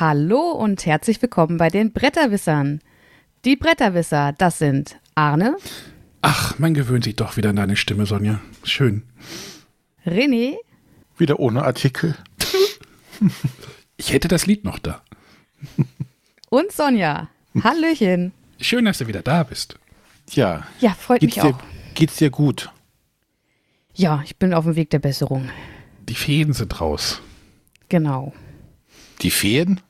Hallo und herzlich willkommen bei den Bretterwissern. Die Bretterwisser, das sind Arne. Ach, man gewöhnt sich doch wieder an deine Stimme, Sonja. Schön. René. Wieder ohne Artikel. ich hätte das Lied noch da. Und Sonja. Hallöchen. Schön, dass du wieder da bist. Ja. Ja, freut geht's mich auch. Dir, geht's dir gut? Ja, ich bin auf dem Weg der Besserung. Die Feen sind raus. Genau. Die Feen?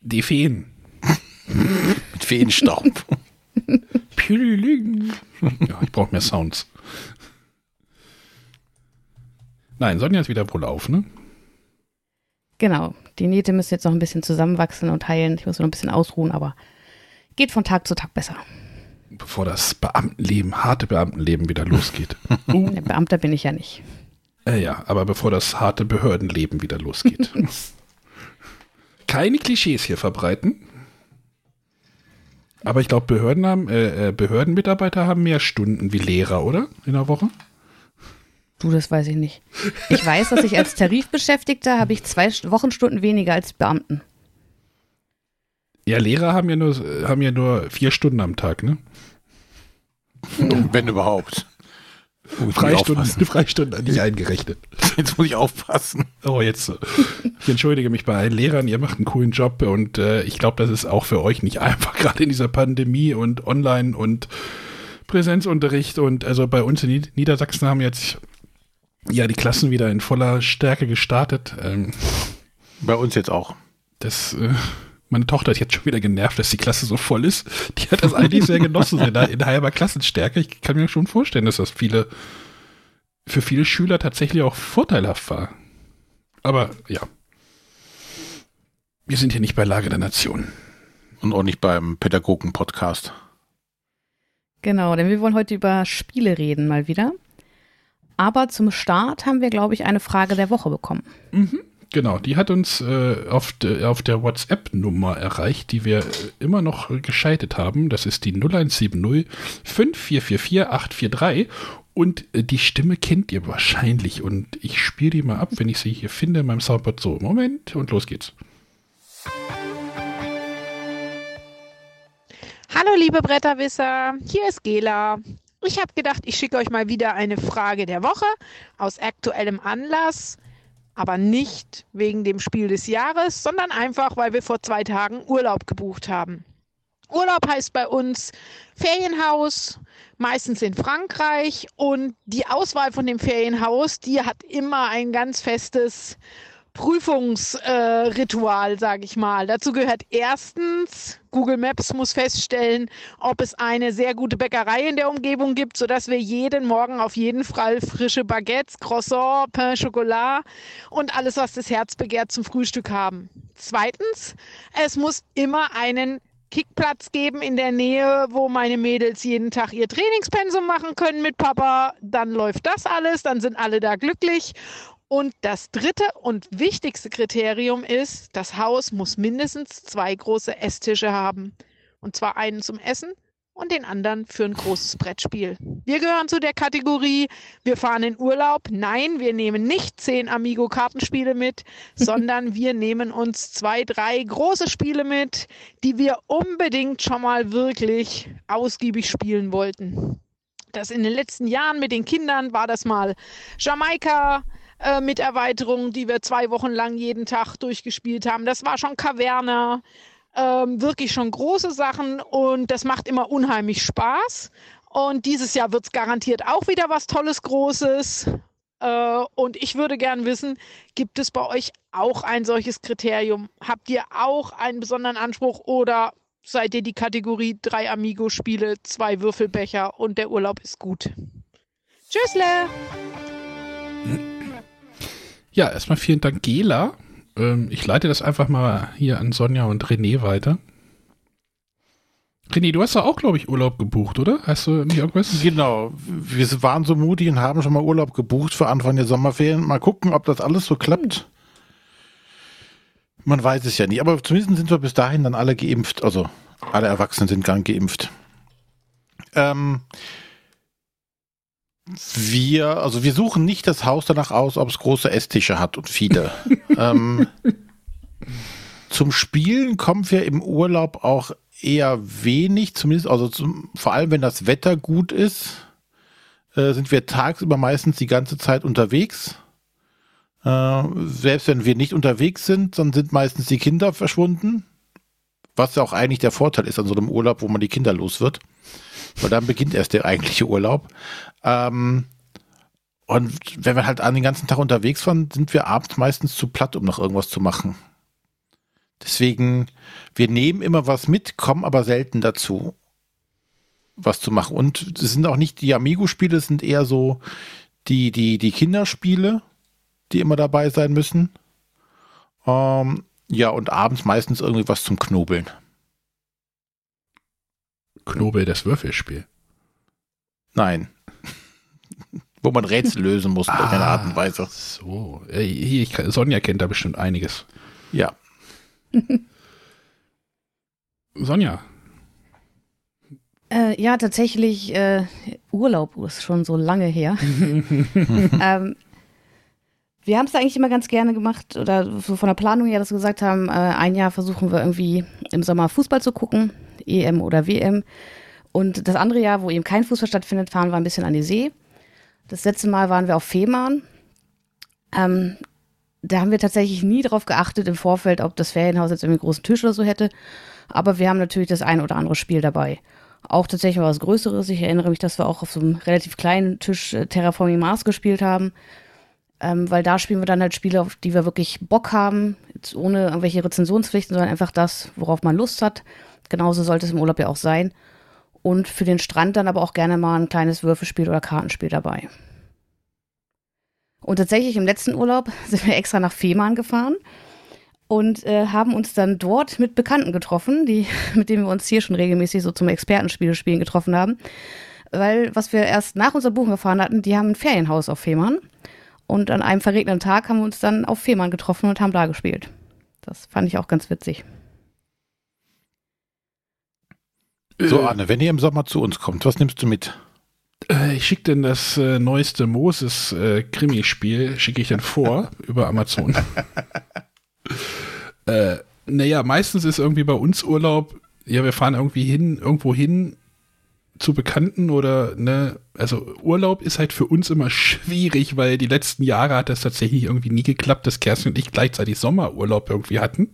Die Feen. Mit Feenstaub. ja, ich brauche mehr Sounds. Nein, Sonja ist wieder wohl auf, ne? Genau. Die Nähte müssen jetzt noch ein bisschen zusammenwachsen und heilen. Ich muss noch ein bisschen ausruhen, aber geht von Tag zu Tag besser. Bevor das Beamtenleben, harte Beamtenleben wieder losgeht. Der Beamter bin ich ja nicht. Äh, ja, aber bevor das harte Behördenleben wieder losgeht. Keine Klischees hier verbreiten. Aber ich glaube, Behörden haben, äh, äh, Behördenmitarbeiter haben mehr Stunden wie Lehrer, oder? In der Woche? Du, das weiß ich nicht. Ich weiß, dass ich als Tarifbeschäftigter habe ich zwei Wochenstunden weniger als Beamten. Ja, Lehrer haben ja nur, haben ja nur vier Stunden am Tag, ne? Wenn überhaupt. Freistunden, Freistunden nicht eingerechnet. Jetzt muss ich aufpassen. Oh, jetzt. Ich entschuldige mich bei allen Lehrern, ihr macht einen coolen Job und äh, ich glaube, das ist auch für euch nicht einfach, gerade in dieser Pandemie und Online und Präsenzunterricht und also bei uns in Niedersachsen haben jetzt ja die Klassen wieder in voller Stärke gestartet. Ähm, bei uns jetzt auch. Das äh, meine Tochter ist jetzt schon wieder genervt, dass die Klasse so voll ist. Die hat das eigentlich sehr genossen in, in halber Klassenstärke. Ich kann mir schon vorstellen, dass das viele, für viele Schüler tatsächlich auch vorteilhaft war. Aber ja. Wir sind hier nicht bei Lage der Nation. Und auch nicht beim Pädagogen-Podcast. Genau, denn wir wollen heute über Spiele reden, mal wieder. Aber zum Start haben wir, glaube ich, eine Frage der Woche bekommen. Mhm. Genau, die hat uns äh, auf, de, auf der WhatsApp-Nummer erreicht, die wir äh, immer noch geschaltet haben. Das ist die 0170 5444 843. Und äh, die Stimme kennt ihr wahrscheinlich. Und ich spiele die mal ab, wenn ich sie hier finde in meinem Soundboard. So, Moment und los geht's. Hallo liebe Bretterwisser, hier ist Gela. Ich habe gedacht, ich schicke euch mal wieder eine Frage der Woche aus aktuellem Anlass, aber nicht wegen dem Spiel des Jahres, sondern einfach, weil wir vor zwei Tagen Urlaub gebucht haben. Urlaub heißt bei uns Ferienhaus, meistens in Frankreich und die Auswahl von dem Ferienhaus, die hat immer ein ganz festes Prüfungsritual, äh, sage ich mal. Dazu gehört erstens, Google Maps muss feststellen, ob es eine sehr gute Bäckerei in der Umgebung gibt, sodass wir jeden Morgen auf jeden Fall frische Baguettes, Croissant, Pain Chocolat und alles, was das Herz begehrt, zum Frühstück haben. Zweitens, es muss immer einen Kickplatz geben in der Nähe, wo meine Mädels jeden Tag ihr Trainingspensum machen können mit Papa. Dann läuft das alles, dann sind alle da glücklich. Und das dritte und wichtigste Kriterium ist, das Haus muss mindestens zwei große Esstische haben. Und zwar einen zum Essen und den anderen für ein großes Brettspiel. Wir gehören zu der Kategorie, wir fahren in Urlaub. Nein, wir nehmen nicht zehn Amigo-Kartenspiele mit, sondern wir nehmen uns zwei, drei große Spiele mit, die wir unbedingt schon mal wirklich ausgiebig spielen wollten. Das in den letzten Jahren mit den Kindern war das mal Jamaika, äh, mit Erweiterungen, die wir zwei Wochen lang jeden Tag durchgespielt haben. Das war schon Caverna, ähm, wirklich schon große Sachen und das macht immer unheimlich Spaß. Und dieses Jahr wird es garantiert auch wieder was Tolles, Großes. Äh, und ich würde gern wissen, gibt es bei euch auch ein solches Kriterium? Habt ihr auch einen besonderen Anspruch oder seid ihr die Kategorie drei Amigo-Spiele, zwei Würfelbecher und der Urlaub ist gut? Tschüssle! Ja, erstmal vielen Dank, Gela. Ähm, ich leite das einfach mal hier an Sonja und René weiter. René, du hast doch auch, glaube ich, Urlaub gebucht, oder? Hast du nicht irgendwas? Genau. Wir waren so mutig und haben schon mal Urlaub gebucht für Anfang der Sommerferien. Mal gucken, ob das alles so klappt. Man weiß es ja nicht. Aber zumindest sind wir bis dahin dann alle geimpft. Also alle Erwachsenen sind gang geimpft. Ähm, wir, also wir suchen nicht das Haus danach aus, ob es große Esstische hat und viele. ähm, Zum Spielen kommen wir im Urlaub auch eher wenig, zumindest, also zum, vor allem wenn das Wetter gut ist, äh, sind wir tagsüber meistens die ganze Zeit unterwegs. Äh, selbst wenn wir nicht unterwegs sind, dann sind meistens die Kinder verschwunden. Was ja auch eigentlich der Vorteil ist an so einem Urlaub, wo man die Kinder los wird. Weil dann beginnt erst der eigentliche Urlaub. Ähm, und wenn wir halt an den ganzen Tag unterwegs waren, sind wir abends meistens zu platt, um noch irgendwas zu machen. Deswegen, wir nehmen immer was mit, kommen aber selten dazu, was zu machen. Und es sind auch nicht die Amigo-Spiele, es sind eher so die, die, die Kinderspiele, die immer dabei sein müssen. Ähm, ja, und abends meistens irgendwie was zum Knobeln. Knobel, das Würfelspiel. Nein. Wo man Rätsel lösen muss in irgendeiner Art und Weise. So, hier, ich, Sonja kennt da bestimmt einiges. Ja. Sonja, Äh, ja, tatsächlich, äh, Urlaub ist schon so lange her. ähm, wir haben es eigentlich immer ganz gerne gemacht, oder so von der Planung her, dass wir gesagt haben, äh, ein Jahr versuchen wir irgendwie im Sommer Fußball zu gucken, EM oder WM. Und das andere Jahr, wo eben kein Fußball stattfindet, fahren wir ein bisschen an die See. Das letzte Mal waren wir auf Fehmarn. Ähm, da haben wir tatsächlich nie darauf geachtet im Vorfeld, ob das Ferienhaus jetzt irgendwie einen großen Tisch oder so hätte. Aber wir haben natürlich das ein oder andere Spiel dabei. Auch tatsächlich mal was Größeres. Ich erinnere mich, dass wir auch auf so einem relativ kleinen Tisch äh, Terraforming Mars gespielt haben. Ähm, weil da spielen wir dann halt Spiele, auf die wir wirklich Bock haben, jetzt ohne irgendwelche Rezensionspflichten, sondern einfach das, worauf man Lust hat. Genauso sollte es im Urlaub ja auch sein. Und für den Strand dann aber auch gerne mal ein kleines Würfelspiel oder Kartenspiel dabei. Und tatsächlich im letzten Urlaub sind wir extra nach Fehmarn gefahren und äh, haben uns dann dort mit Bekannten getroffen, die, mit denen wir uns hier schon regelmäßig so zum Expertenspiele spielen getroffen haben. Weil, was wir erst nach unserer Buchung erfahren hatten, die haben ein Ferienhaus auf Fehmarn. Und an einem verregneten Tag haben wir uns dann auf Fehmarn getroffen und haben da gespielt. Das fand ich auch ganz witzig. So, Arne, wenn ihr im Sommer zu uns kommt, was nimmst du mit? äh, ich schicke denn das äh, neueste Moses-Krimispiel, schicke ich dann vor über Amazon. äh, naja, meistens ist irgendwie bei uns Urlaub, ja, wir fahren irgendwie hin, irgendwo hin zu Bekannten oder, ne, also Urlaub ist halt für uns immer schwierig, weil die letzten Jahre hat das tatsächlich irgendwie nie geklappt, dass Kerstin und ich gleichzeitig Sommerurlaub irgendwie hatten.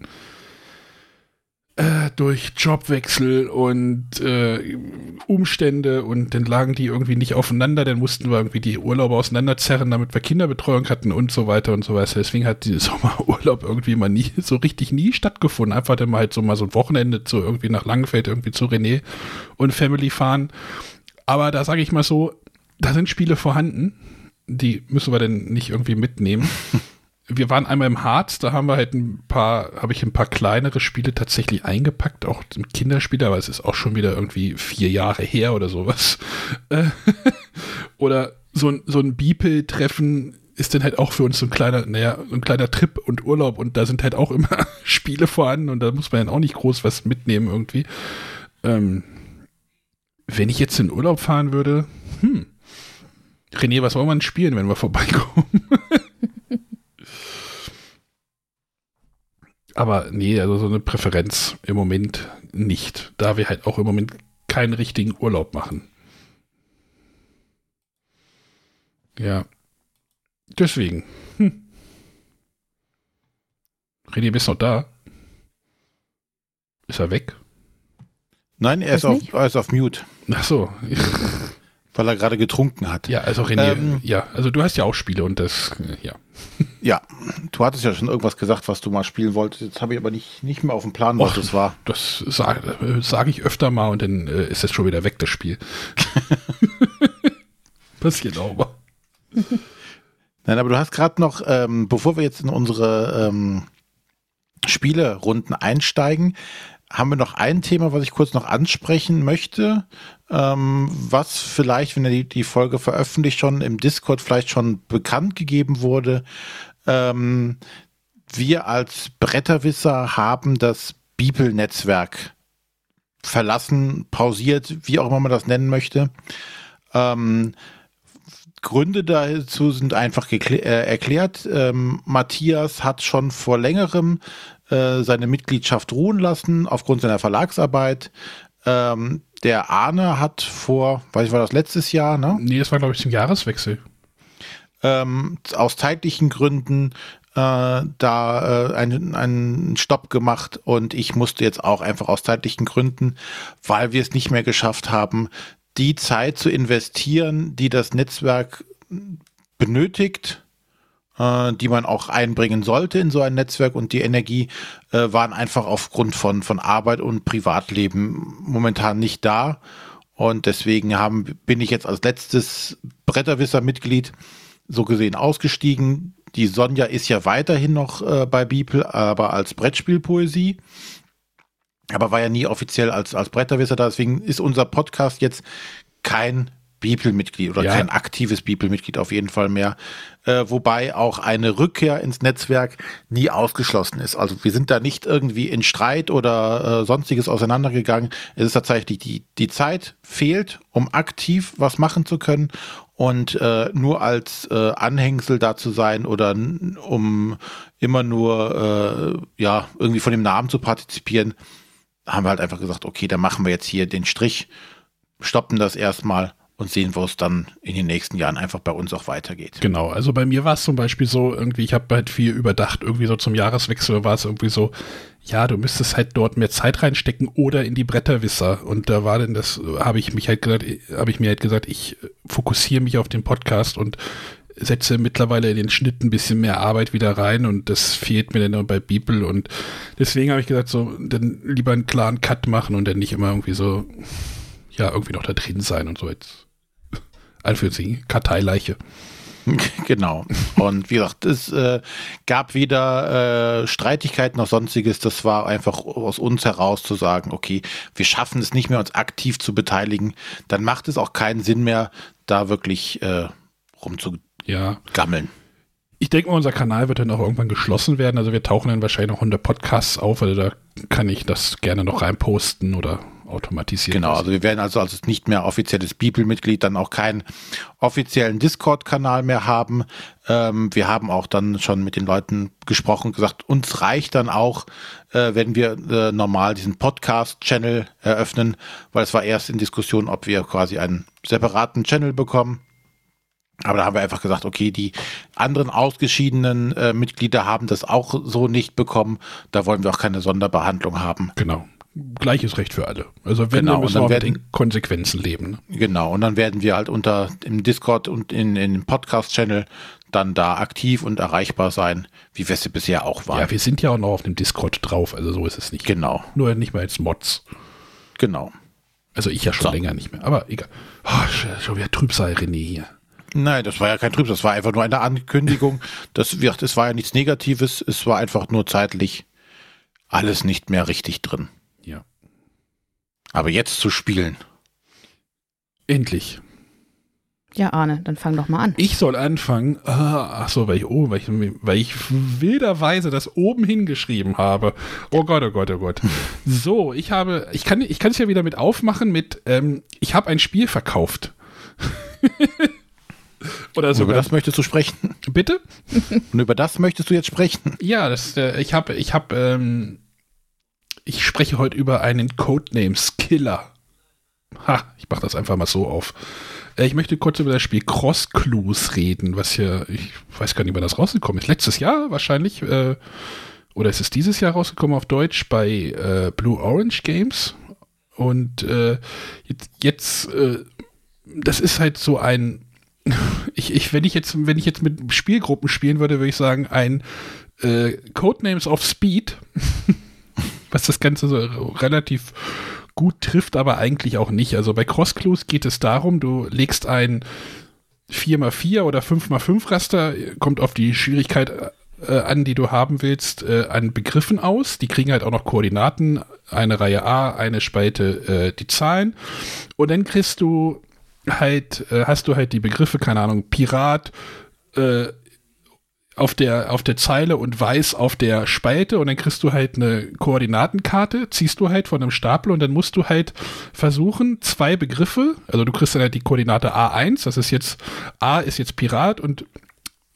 Äh, durch Jobwechsel und äh, Umstände und dann lagen die irgendwie nicht aufeinander, dann mussten wir irgendwie die Urlaube auseinanderzerren, damit wir Kinderbetreuung hatten und so weiter und so weiter. Deswegen hat dieser Sommerurlaub irgendwie mal nie, so richtig nie stattgefunden. Einfach dann mal halt so mal so ein Wochenende zu irgendwie nach Langenfeld irgendwie zu René und Family fahren. Aber da sage ich mal so, da sind Spiele vorhanden, die müssen wir dann nicht irgendwie mitnehmen. wir waren einmal im Harz, da haben wir halt ein paar, habe ich ein paar kleinere Spiele tatsächlich eingepackt, auch Kinderspiele, aber es ist auch schon wieder irgendwie vier Jahre her oder sowas. Äh, oder so ein, so ein Beeple-Treffen ist dann halt auch für uns so ein kleiner, naja, so ein kleiner Trip und Urlaub und da sind halt auch immer Spiele vorhanden und da muss man dann auch nicht groß was mitnehmen irgendwie. Ähm, wenn ich jetzt in Urlaub fahren würde, hm, René, was soll man spielen, wenn wir vorbeikommen? Aber nee, also so eine Präferenz im Moment nicht, da wir halt auch im Moment keinen richtigen Urlaub machen. Ja. Deswegen. Hm. René, bist du noch da? Ist er weg? Nein, er ist, auf, er ist auf Mute, Ach so. Weil er gerade getrunken hat. Ja, also René, Ähm. ja, also du hast ja auch Spiele und das, ja. Ja, du hattest ja schon irgendwas gesagt, was du mal spielen wolltest. Jetzt habe ich aber nicht, nicht mehr auf dem Plan, was Och. das war. Das sage sag ich öfter mal und dann äh, ist es schon wieder weg, das Spiel. Passiert auch mal. Nein, aber du hast gerade noch, ähm, bevor wir jetzt in unsere ähm, Spielerunden einsteigen, haben wir noch ein Thema, was ich kurz noch ansprechen möchte, ähm, was vielleicht, wenn die, die Folge veröffentlicht schon im Discord vielleicht schon bekannt gegeben wurde. Ähm, wir als Bretterwisser haben das Bibel-Netzwerk verlassen, pausiert, wie auch immer man das nennen möchte. Ähm, Gründe dazu sind einfach äh, erklärt. Ähm, Matthias hat schon vor längerem äh, seine Mitgliedschaft ruhen lassen aufgrund seiner Verlagsarbeit. Ähm, der Arne hat vor, weiß ich, war das letztes Jahr, ne? Nee, das war, glaube ich, zum Jahreswechsel. Ähm, aus zeitlichen Gründen äh, da äh, einen, einen Stopp gemacht und ich musste jetzt auch einfach aus zeitlichen Gründen, weil wir es nicht mehr geschafft haben, die Zeit zu investieren, die das Netzwerk benötigt, äh, die man auch einbringen sollte in so ein Netzwerk und die Energie äh, waren einfach aufgrund von, von Arbeit und Privatleben momentan nicht da. Und deswegen haben, bin ich jetzt als letztes Bretterwisser-Mitglied so gesehen ausgestiegen. Die Sonja ist ja weiterhin noch äh, bei Bibel, aber als Brettspielpoesie. Aber war ja nie offiziell als, als Bretterwisser da. Deswegen ist unser Podcast jetzt kein Bibelmitglied oder Ja. kein aktives Bibelmitglied auf jeden Fall mehr. Äh, wobei auch eine Rückkehr ins Netzwerk nie ausgeschlossen ist. Also wir sind da nicht irgendwie in Streit oder äh, sonstiges auseinandergegangen. Es ist tatsächlich die, die Zeit fehlt, um aktiv was machen zu können und äh, nur als äh, Anhängsel da zu sein oder um immer nur äh, ja irgendwie von dem Namen zu partizipieren, haben wir halt einfach gesagt, okay, dann machen wir jetzt hier den Strich, stoppen das erstmal und sehen, wo es dann in den nächsten Jahren einfach bei uns auch weitergeht. Genau, also bei mir war es zum Beispiel so, irgendwie, ich habe halt viel überdacht, irgendwie so zum Jahreswechsel war es irgendwie so, ja, du müsstest halt dort mehr Zeit reinstecken oder in die Bretterwisser. Und da war denn das, habe ich mich halt gesagt, habe ich mir halt gesagt, ich fokussiere mich auf den Podcast und setze mittlerweile in den Schnitt ein bisschen mehr Arbeit wieder rein und das fehlt mir dann bei Bibel und deswegen habe ich gesagt, so, dann lieber einen klaren Cut machen und dann nicht immer irgendwie so, ja, irgendwie noch da drin sein und so jetzt. Anführungszeichen, Karteileiche. genau. Und wie gesagt, es äh, gab wieder äh, Streitigkeiten oder sonstiges. Das war einfach aus uns heraus zu sagen, okay, wir schaffen es nicht mehr, uns aktiv zu beteiligen. Dann macht es auch keinen Sinn mehr, da wirklich äh, rumzugammeln. Ja, ich denke mal, unser Kanal wird dann auch irgendwann geschlossen werden. Also wir tauchen dann wahrscheinlich noch unter Podcasts auf, also da kann ich das gerne noch reinposten oder automatisieren. Genau, lassen. also wir werden also als nicht mehr offizielles Bibelmitglied dann auch keinen offiziellen Discord-Kanal mehr haben. Ähm, wir haben auch dann schon mit den Leuten gesprochen, gesagt, uns reicht dann auch, äh, wenn wir äh, normal diesen Podcast-Channel eröffnen, weil es war erst in Diskussion, ob wir quasi einen separaten Channel bekommen. Aber da haben wir einfach gesagt, okay, die anderen ausgeschiedenen äh, Mitglieder haben das auch so nicht bekommen. Da wollen wir auch keine Sonderbehandlung haben. Genau. Gleiches Recht für alle. Also wenn Genau, wir müssen dann wir auch mit werden- den Konsequenzen leben. Ne? Genau, und dann werden wir halt unter im Discord und in, in dem Podcast-Channel dann da aktiv und erreichbar sein, wie wir es bisher auch waren. Ja, wir sind ja auch noch auf dem Discord drauf, also so ist es nicht. genau, Nur nicht mehr als Mods. genau. Also ich ja schon So. länger nicht mehr, aber egal. Oh, sch- schon wieder Trübsal, René hier. Nein, das war ja kein Trüb, das war einfach nur eine Ankündigung. Das, wird- das war ja nichts Negatives, es war einfach nur zeitlich alles nicht mehr richtig drin. Ja. Aber jetzt zu spielen. Endlich. Ja, Arne, dann fang doch mal an. Ich soll anfangen. Ah, ach so, weil ich oben, weil ich, weil ich wilderweise das oben hingeschrieben habe. Oh Gott, oh Gott, oh Gott. So, ich habe, ich kann, ich kann es ja wieder mit aufmachen mit, ähm, ich habe ein Spiel verkauft. Oder Und über sogar. das möchtest du sprechen? Bitte? Und über das möchtest du jetzt sprechen? Ja, das, äh, ich habe, ich habe, ähm, ich spreche heute über einen Codenames Killer. Ha, ich mache das einfach mal so auf. Äh, Ich möchte kurz über das Spiel Cross Clues reden, was hier, ich weiß gar nicht, wann das rausgekommen ist. Letztes Jahr wahrscheinlich, äh, oder ist es dieses Jahr rausgekommen auf Deutsch bei äh, Blue Orange Games. Und äh, jetzt, jetzt äh, das ist halt so ein, ich, ich, wenn ich jetzt, wenn ich jetzt mit Spielgruppen spielen würde, würde ich sagen, ein äh, Codenames of Speed, was das Ganze so relativ gut trifft, aber eigentlich auch nicht. Also bei Cross Clues geht es darum, du legst ein 4x4 oder 5x5 Raster, kommt auf die Schwierigkeit äh, an, die du haben willst, äh, an Begriffen aus. Die kriegen halt auch noch Koordinaten, eine Reihe A, eine Spalte, äh, die Zahlen. Und dann kriegst du halt, äh, hast du halt die Begriffe, keine Ahnung, Pirat, äh, auf der, auf der Zeile und weiß auf der Spalte und dann kriegst du halt eine Koordinatenkarte, ziehst du halt von einem Stapel und dann musst du halt versuchen, zwei Begriffe, also du kriegst dann halt die Koordinate A1, das ist jetzt, A ist jetzt Pirat und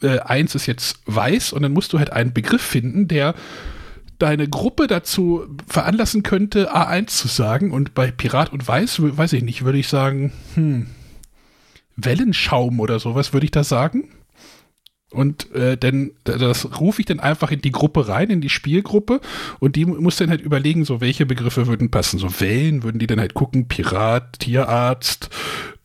äh, 1 ist jetzt weiß und dann musst du halt einen Begriff finden, der deine Gruppe dazu veranlassen könnte, A1 zu sagen. Und bei Pirat und Weiß, weiß ich nicht, würde ich sagen, hm, Wellenschaum oder sowas würde ich da sagen. Und äh, denn das rufe ich dann einfach in die Gruppe rein, in die Spielgruppe. Und die muss dann halt überlegen, so welche Begriffe würden passen. So Wellen würden die dann halt gucken, Pirat, Tierarzt,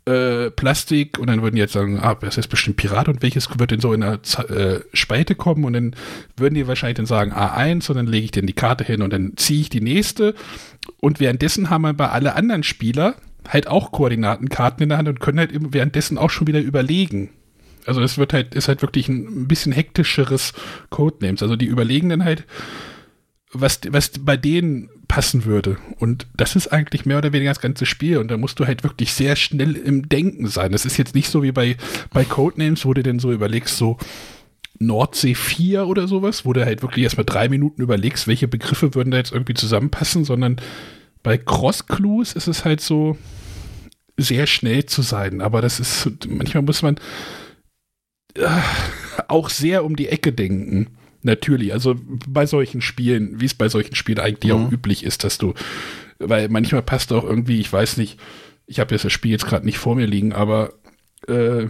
äh, Plastik. Und dann würden die jetzt sagen, ah, das ist bestimmt Pirat. Und welches wird denn so in der Z äh, Spalte kommen? Und dann würden die wahrscheinlich dann sagen A1 und dann lege ich dann die Karte hin und dann ziehe ich die nächste. Und währenddessen haben aber alle anderen Spieler halt auch Koordinatenkarten in der Hand und können halt währenddessen auch schon wieder überlegen. Also es wird halt, ist halt wirklich ein bisschen hektischeres Codenames. Also die überlegen dann halt, was, was bei denen passen würde. Und das ist eigentlich mehr oder weniger das ganze Spiel. Und da musst du halt wirklich sehr schnell im Denken sein. Das ist jetzt nicht so wie bei, bei Codenames, wo du denn so überlegst, so Nordsee 4 oder sowas, wo du halt wirklich erstmal drei Minuten überlegst, welche Begriffe würden da jetzt irgendwie zusammenpassen, sondern bei Cross Clues ist es halt so sehr schnell zu sein. Aber das ist, manchmal muss man äh, auch sehr um die Ecke denken. Natürlich, also bei solchen Spielen, wie es bei solchen Spielen eigentlich mhm. auch üblich ist, dass du, weil manchmal passt auch irgendwie, ich weiß nicht, ich habe jetzt das Spiel jetzt gerade nicht vor mir liegen, aber äh,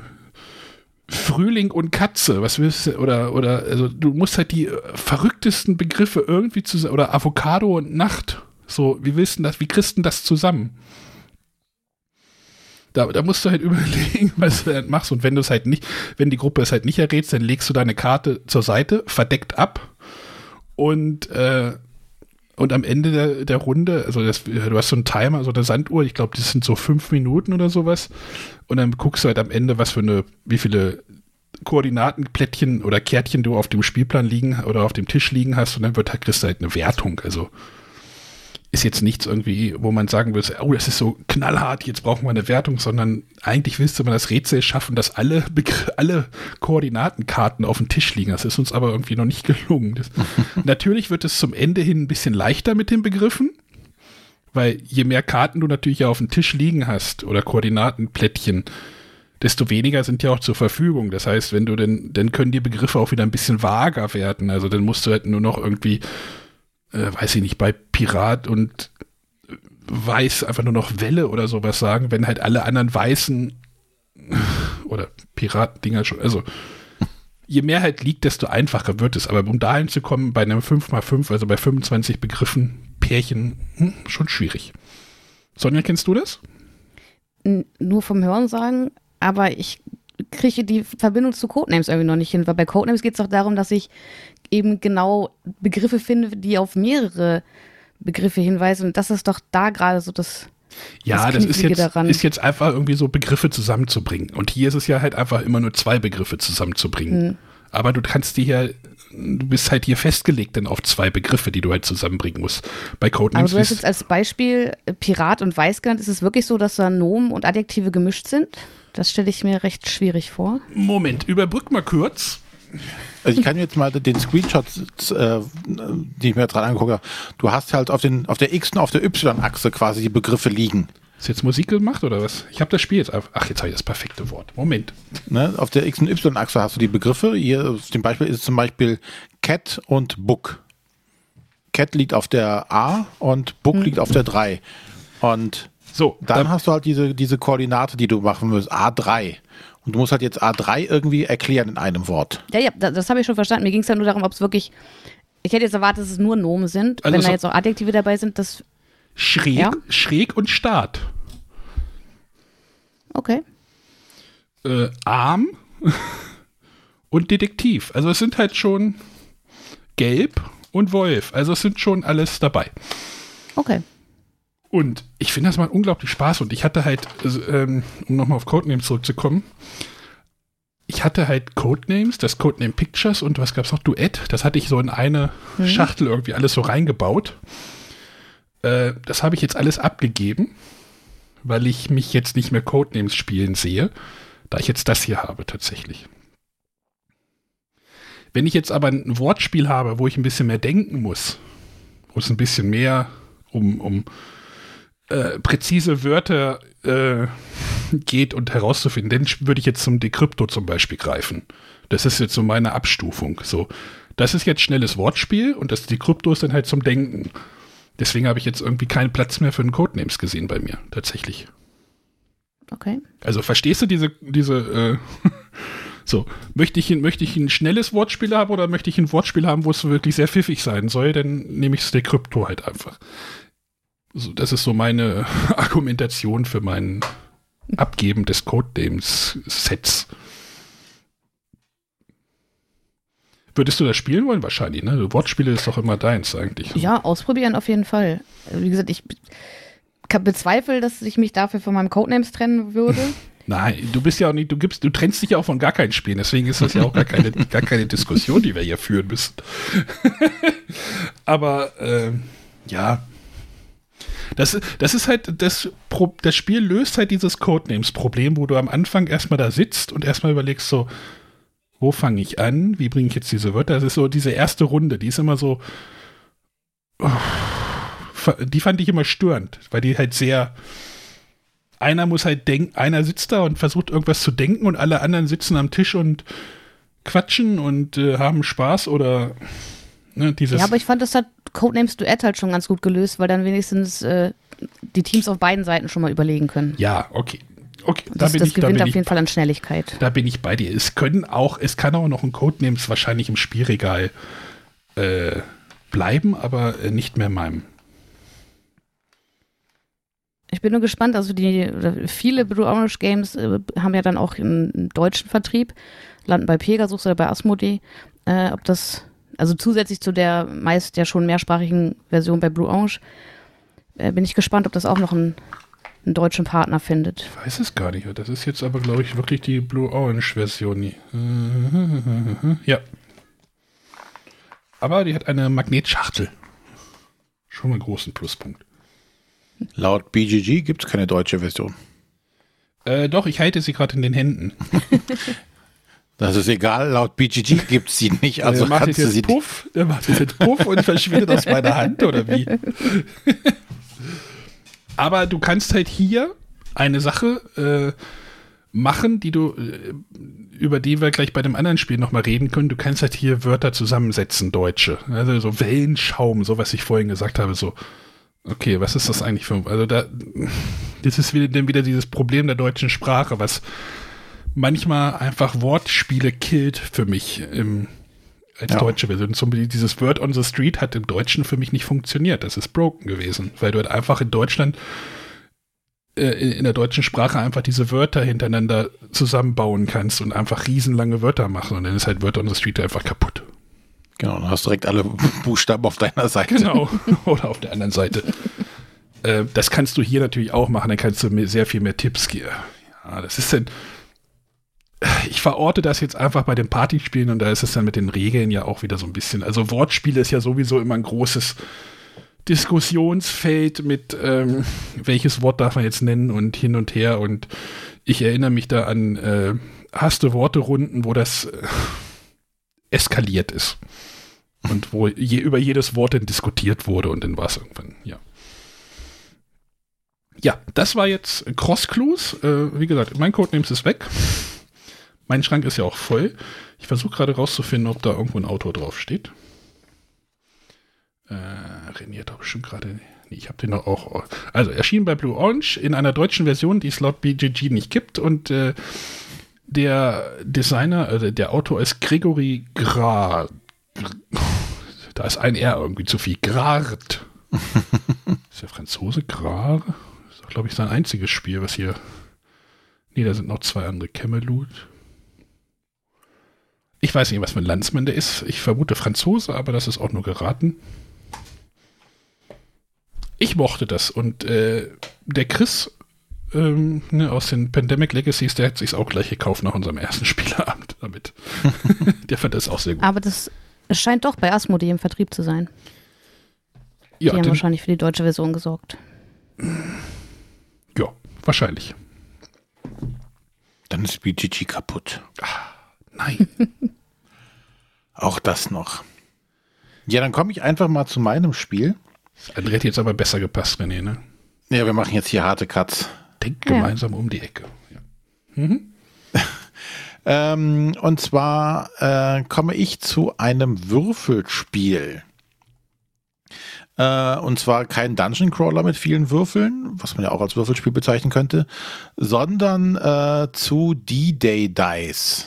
Frühling und Katze, was willst du, oder, oder, also du musst halt die verrücktesten Begriffe irgendwie zusammen, oder Avocado und Nacht, so, wie willst du das, wie kriegst du das zusammen? Da, da musst du halt überlegen, was du halt machst. Und wenn du es halt nicht, wenn die Gruppe es halt nicht errätst, dann legst du deine Karte zur Seite, verdeckt ab und äh, und am Ende der, der Runde, also das, du hast so einen Timer, so eine Sanduhr, ich glaube, das sind so fünf Minuten oder sowas. Und dann guckst du halt am Ende, was für eine, wie viele Koordinatenplättchen oder Kärtchen du auf dem Spielplan liegen oder auf dem Tisch liegen hast und dann wird halt, kriegst du halt eine Wertung. Also ist jetzt nichts irgendwie, wo man sagen will, oh, das ist so knallhart, jetzt brauchen wir eine Wertung, sondern eigentlich willst du mal das Rätsel schaffen, dass alle, Begr alle Koordinatenkarten auf dem Tisch liegen. Das ist uns aber irgendwie noch nicht gelungen. Das, natürlich wird es zum Ende hin ein bisschen leichter mit den Begriffen, weil je mehr Karten du natürlich auf dem Tisch liegen hast oder Koordinatenplättchen, desto weniger sind ja auch zur Verfügung. Das heißt, wenn du denn, dann können die Begriffe auch wieder ein bisschen vager werden. Also dann musst du halt nur noch irgendwie äh, weiß ich nicht, bei Pirat und Weiß einfach nur noch Welle oder sowas sagen, wenn halt alle anderen Weißen oder Piratendinger schon, also je mehr halt liegt, desto einfacher wird es. Aber um dahin zu kommen, bei einem 5x5, also bei 25 Begriffen, Pärchen, hm, schon schwierig. Sonja, kennst du das? Nur vom Hören sagen, aber ich kriege die Verbindung zu Codenames irgendwie noch nicht hin, weil bei Codenames geht es doch darum, dass ich eben genau Begriffe finde, die auf mehrere Begriffe hinweisen. Und das ist doch da gerade so das. Ja, das, das ist, jetzt, daran. ist jetzt einfach irgendwie so Begriffe zusammenzubringen. Und hier ist es ja halt einfach immer nur zwei Begriffe zusammenzubringen. Hm. Aber du kannst dir ja, du bist halt hier festgelegt dann auf zwei Begriffe, die du halt zusammenbringen musst. Bei Codenames. Aber du hast jetzt als Beispiel äh, Pirat und Weiß genannt. Ist es wirklich so, dass da Nomen und Adjektive gemischt sind? Das stelle ich mir recht schwierig vor. Moment, überbrück mal kurz. Also ich kann jetzt mal den Screenshot, äh, die ich mir dran angucke. Du hast halt auf, den, auf der X- und auf der Y-Achse quasi die Begriffe liegen. Ist jetzt Musik gemacht oder was? Ich habe das Spiel jetzt. Ach, jetzt habe ich das perfekte Wort. Moment. Ne, auf der X- und Y-Achse hast du die Begriffe. Hier dem Beispiel ist zum Beispiel Cat und Book. Cat liegt auf der A und Book hm. liegt auf der 3. Und so, dann, dann hast du halt diese, diese Koordinate, die du machen musst. A3. Und du musst halt jetzt A3 irgendwie erklären in einem Wort. Ja, ja, das, das habe ich schon verstanden. Mir ging es ja nur darum, ob es wirklich. Ich hätte jetzt erwartet, dass es nur Nomen sind. Also wenn da jetzt auch Adjektive dabei sind, das. Schräg, ja? schräg und Start. Okay. Äh, arm und Detektiv. Also es sind halt schon Gelb und Wolf. Also es sind schon alles dabei. Okay. Und ich finde das mal unglaublich Spaß und ich hatte halt, also, ähm, um nochmal auf Codenames zurückzukommen, ich hatte halt Codenames, das Codename Pictures und was gab es noch? Duett. Das hatte ich so in eine mhm. Schachtel irgendwie alles so reingebaut. Äh, das habe ich jetzt alles abgegeben, weil ich mich jetzt nicht mehr Codenames spielen sehe, da ich jetzt das hier habe tatsächlich. Wenn ich jetzt aber ein Wortspiel habe, wo ich ein bisschen mehr denken muss, wo es ein bisschen mehr um, um äh, präzise Wörter äh, geht und herauszufinden, dann würde ich jetzt zum Decrypto zum Beispiel greifen. Das ist jetzt so meine Abstufung. So, das ist jetzt schnelles Wortspiel und das, die Krypto ist dann halt zum Denken. Deswegen habe ich jetzt irgendwie keinen Platz mehr für einen Codenames gesehen bei mir, tatsächlich. Okay. Also verstehst du diese, diese, äh, so, möchte ich, möchte ich ein schnelles Wortspiel haben oder möchte ich ein Wortspiel haben, wo es wirklich sehr pfiffig sein soll, dann nehme ich es der Krypto halt einfach. So, das ist so meine Argumentation für mein Abgeben des Codenames-Sets. Würdest du das spielen wollen? Wahrscheinlich, ne? Wortspiele ist doch immer deins eigentlich. Ja, ausprobieren auf jeden Fall. Wie gesagt, ich bezweifle, dass ich mich dafür von meinem Codenames trennen würde. Nein, du bist ja auch nicht, du gibst, du trennst dich ja auch von gar keinen Spielen, deswegen ist das ja auch gar keine, gar keine Diskussion, die wir hier führen müssen. Aber äh, ja. Das, das ist halt, das, das Spiel löst halt dieses Codenames-Problem, wo du am Anfang erstmal da sitzt und erstmal überlegst, so, wo fange ich an? Wie bringe ich jetzt diese Wörter? Das ist so diese erste Runde, die ist immer so. Oh, die fand ich immer störend, weil die halt sehr. Einer muss halt denken, einer sitzt da und versucht irgendwas zu denken und alle anderen sitzen am Tisch und quatschen und äh, haben Spaß oder ne, dieses. Ja, aber ich fand das hat Codenames Duett halt schon ganz gut gelöst, weil dann wenigstens äh, die Teams auf beiden Seiten schon mal überlegen können. Ja, okay. Okay, das, da das ich, gewinnt da auf jeden Fall an Schnelligkeit. Da bin ich bei dir. Es können auch, es kann auch noch ein Codenames wahrscheinlich im Spielregal äh, bleiben, aber äh, nicht mehr in meinem. Ich bin nur gespannt, also die viele Blue Orange Games äh, haben ja dann auch einen deutschen Vertrieb, landen bei Pegasus oder bei Asmodee, äh, ob das, also zusätzlich zu der meist ja schon mehrsprachigen Version bei Blue Orange, äh, bin ich gespannt, ob das auch noch ein einen deutschen Partner findet. Ich weiß es gar nicht. Das ist jetzt aber, glaube ich, wirklich die Blue Orange Version. Ja. Aber die hat eine Magnetschachtel. Schon mal einen großen Pluspunkt. Laut BGG gibt es keine deutsche Version. Äh, doch, ich halte sie gerade in den Händen. Das ist egal, laut BGG gibt es sie nicht. Also macht kannst du sie Puff, der macht jetzt Puff und verschwindet aus meiner Hand, oder wie? Aber du kannst halt hier eine Sache äh, machen, die du, äh, über die wir gleich bei dem anderen Spiel nochmal reden können. Du kannst halt hier Wörter zusammensetzen, Deutsche. Also so Wellenschaum, so was ich vorhin gesagt habe, so. Okay, was ist das eigentlich für, also da, das ist wieder, wieder dieses Problem der deutschen Sprache, was manchmal einfach Wortspiele killt für mich im, als ja. deutsche Version. Zum Beispiel dieses Word on the Street hat im Deutschen für mich nicht funktioniert. Das ist broken gewesen, weil du halt einfach in Deutschland äh, in der deutschen Sprache einfach diese Wörter hintereinander zusammenbauen kannst und einfach riesenlange Wörter machen und dann ist halt Word on the Street einfach kaputt. Genau, dann hast du direkt alle Buchstaben auf deiner Seite. Genau, oder auf der anderen Seite. äh, das kannst du hier natürlich auch machen, dann kannst du sehr viel mehr Tipps geben. Ja, das ist dann, ich verorte das jetzt einfach bei den Partyspielen und da ist es dann mit den Regeln ja auch wieder so ein bisschen. Also Wortspiele ist ja sowieso immer ein großes Diskussionsfeld mit, ähm, welches Wort darf man jetzt nennen und hin und her. Und ich erinnere mich da an äh, hast Worte-Runden, wo das äh, eskaliert ist. Und wo je, über jedes Wort dann diskutiert wurde und dann war es irgendwann, ja. Ja, das war jetzt Cross Clues. Äh, wie gesagt, mein Codenames ist weg. Mein Schrank ist ja auch voll. Ich versuche gerade rauszufinden, ob da irgendwo ein Autor draufsteht. Äh, René hat doch bestimmt gerade. Nee, ich habe den doch auch. Also erschien bei Blue Orange in einer deutschen Version, die es laut BGG nicht gibt. Und äh, der Designer, also der Autor ist Gregory Grard. Da ist ein R irgendwie zu viel. Grard. ist der Franzose Grard? Ist doch, glaube ich, sein einziges Spiel, was hier. Nee, da sind noch zwei andere. Camelot. Ich weiß nicht, was für ein Landsmann der ist. Ich vermute Franzose, aber das ist auch nur geraten. Ich mochte das und äh, der Chris ähm, ne, aus den Pandemic Legacies, der hat sich auch gleich gekauft nach unserem ersten Spieleabend damit. der fand das auch sehr gut. Aber das scheint doch bei Asmodee im Vertrieb zu sein. Ja, die haben wahrscheinlich für die deutsche Version gesorgt. Ja, wahrscheinlich. Dann ist BGG kaputt. Ah. Nein. Auch das noch. Ja, dann komme ich einfach mal zu meinem Spiel. Das hätte jetzt aber besser gepasst, René, ne? Ja, wir machen jetzt hier harte Cuts. Denkt ja. gemeinsam um die Ecke. Ja. Mhm. Ähm, und zwar äh, komme ich zu einem Würfelspiel. Äh, und zwar kein Dungeon Crawler mit vielen Würfeln, was man ja auch als Würfelspiel bezeichnen könnte, sondern äh, zu D-Day Dice.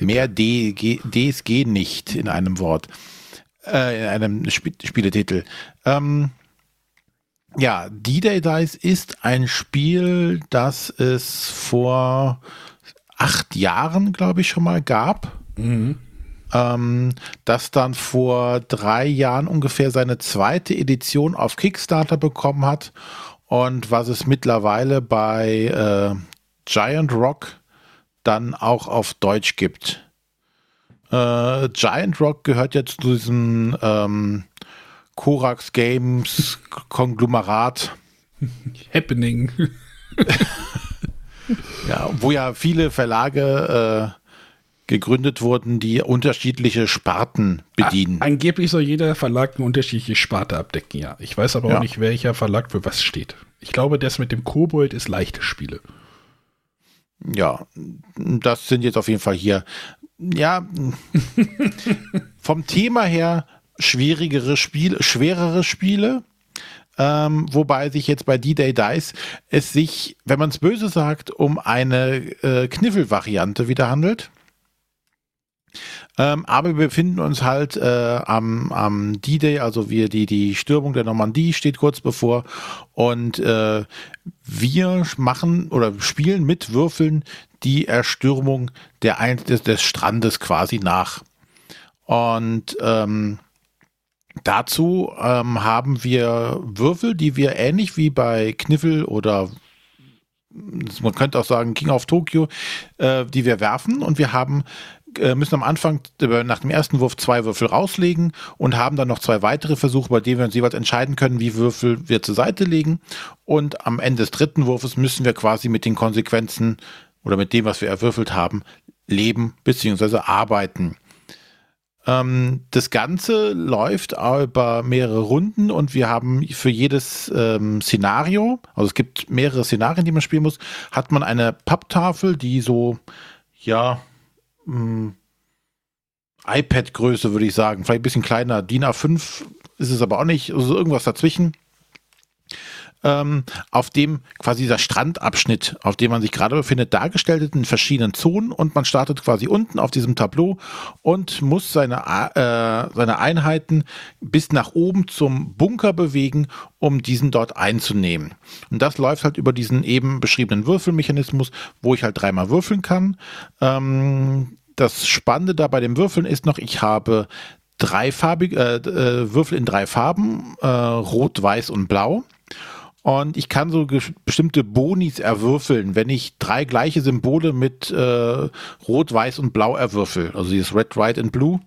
Mehr D, G, Ds gehen nicht in einem Wort. Äh, in einem Sp Spieletitel. Ähm, ja, D-Day Dice ist ein Spiel, das es vor acht Jahren, glaube ich, schon mal gab. Mhm. Ähm, das dann vor drei Jahren ungefähr seine zweite Edition auf Kickstarter bekommen hat und was es mittlerweile bei äh, Giant Rock dann auch auf Deutsch gibt. Äh, Giant Rock gehört jetzt zu diesem ähm, Korax Games Konglomerat. Happening. ja, wo ja viele Verlage äh, gegründet wurden, die unterschiedliche Sparten bedienen. angeblich soll jeder Verlag eine unterschiedliche Sparte abdecken, ja. Ich weiß aber ja. auch nicht, welcher Verlag für was steht. Ich glaube, das mit dem Kobold ist leichte Spiele. Ja, das sind jetzt auf jeden Fall hier, ja, vom Thema her schwierigere Spiele, schwerere Spiele. Ähm, wobei sich jetzt bei D-Day Dice es sich, wenn man es böse sagt, um eine äh, Kniffel-Variante wieder handelt. Ähm, aber wir befinden uns halt äh, am, am D-Day, also wir, die, die Stürmung der Normandie steht kurz bevor und äh, wir machen oder spielen mit Würfeln die Erstürmung der Ein des, des Strandes quasi nach. Und ähm, dazu ähm, haben wir Würfel, die wir ähnlich wie bei Kniffel oder man könnte auch sagen King of Tokyo, äh, die wir werfen und wir haben müssen am Anfang äh, nach dem ersten Wurf zwei Würfel rauslegen und haben dann noch zwei weitere Versuche, bei denen wir uns jeweils entscheiden können, wie Würfel wir zur Seite legen. Und am Ende des dritten Wurfes müssen wir quasi mit den Konsequenzen oder mit dem, was wir erwürfelt haben, leben bzw. arbeiten. Ähm, das Ganze läuft über mehrere Runden und wir haben für jedes ähm, Szenario, also es gibt mehrere Szenarien, die man spielen muss, hat man eine Papptafel, die so, ja, iPad-Größe, würde ich sagen. Vielleicht ein bisschen kleiner. DIN A5 ist es aber auch nicht. Also irgendwas dazwischen. Ähm, auf dem quasi dieser Strandabschnitt, auf dem man sich gerade befindet, dargestellt ist in verschiedenen Zonen und man startet quasi unten auf diesem Tableau und muss seine, äh, seine Einheiten bis nach oben zum Bunker bewegen, um diesen dort einzunehmen. Und das läuft halt über diesen eben beschriebenen Würfelmechanismus, wo ich halt dreimal würfeln kann. Ähm, das Spannende da bei dem Würfeln ist noch, ich habe dreifarbige äh, äh, Würfel in drei Farben, äh, rot, weiß und blau. Und ich kann so bestimmte Bonis erwürfeln, wenn ich drei gleiche Symbole mit äh, Rot, Weiß und Blau erwürfel. Also dieses Red, White and Blue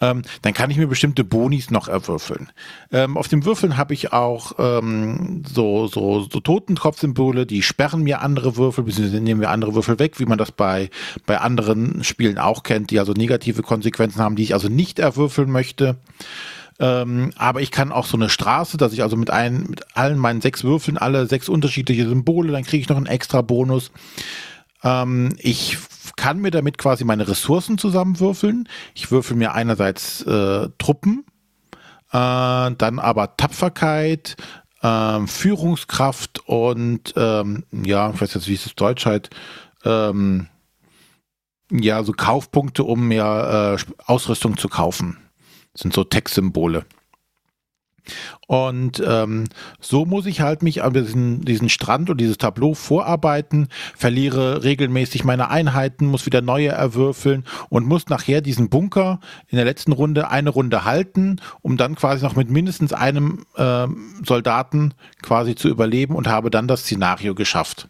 ähm, dann kann ich mir bestimmte Bonis noch erwürfeln. Ähm, auf dem Würfeln habe ich auch ähm, so, so, so Totentropfsymbole, die sperren mir andere Würfel, beziehungsweise nehmen wir andere Würfel weg, wie man das bei, bei anderen Spielen auch kennt, die also negative Konsequenzen haben, die ich also nicht erwürfeln möchte. Ähm, aber ich kann auch so eine Straße, dass ich also mit, ein, mit allen meinen sechs Würfeln alle sechs unterschiedliche Symbole, dann kriege ich noch einen extra Bonus. Ähm, ich kann mir damit quasi meine Ressourcen zusammenwürfeln. Ich würfel mir einerseits äh, Truppen, äh, dann aber Tapferkeit, äh, Führungskraft und ähm, ja, ich weiß jetzt, wie es auf Deutsch halt, ähm, ja, so Kaufpunkte, um mir äh, Ausrüstung zu kaufen. Sind so Textsymbole. Und ähm, so muss ich halt mich an diesen, diesen Strand und dieses Tableau vorarbeiten, verliere regelmäßig meine Einheiten, muss wieder neue erwürfeln und muss nachher diesen Bunker in der letzten Runde eine Runde halten, um dann quasi noch mit mindestens einem äh, Soldaten quasi zu überleben und habe dann das Szenario geschafft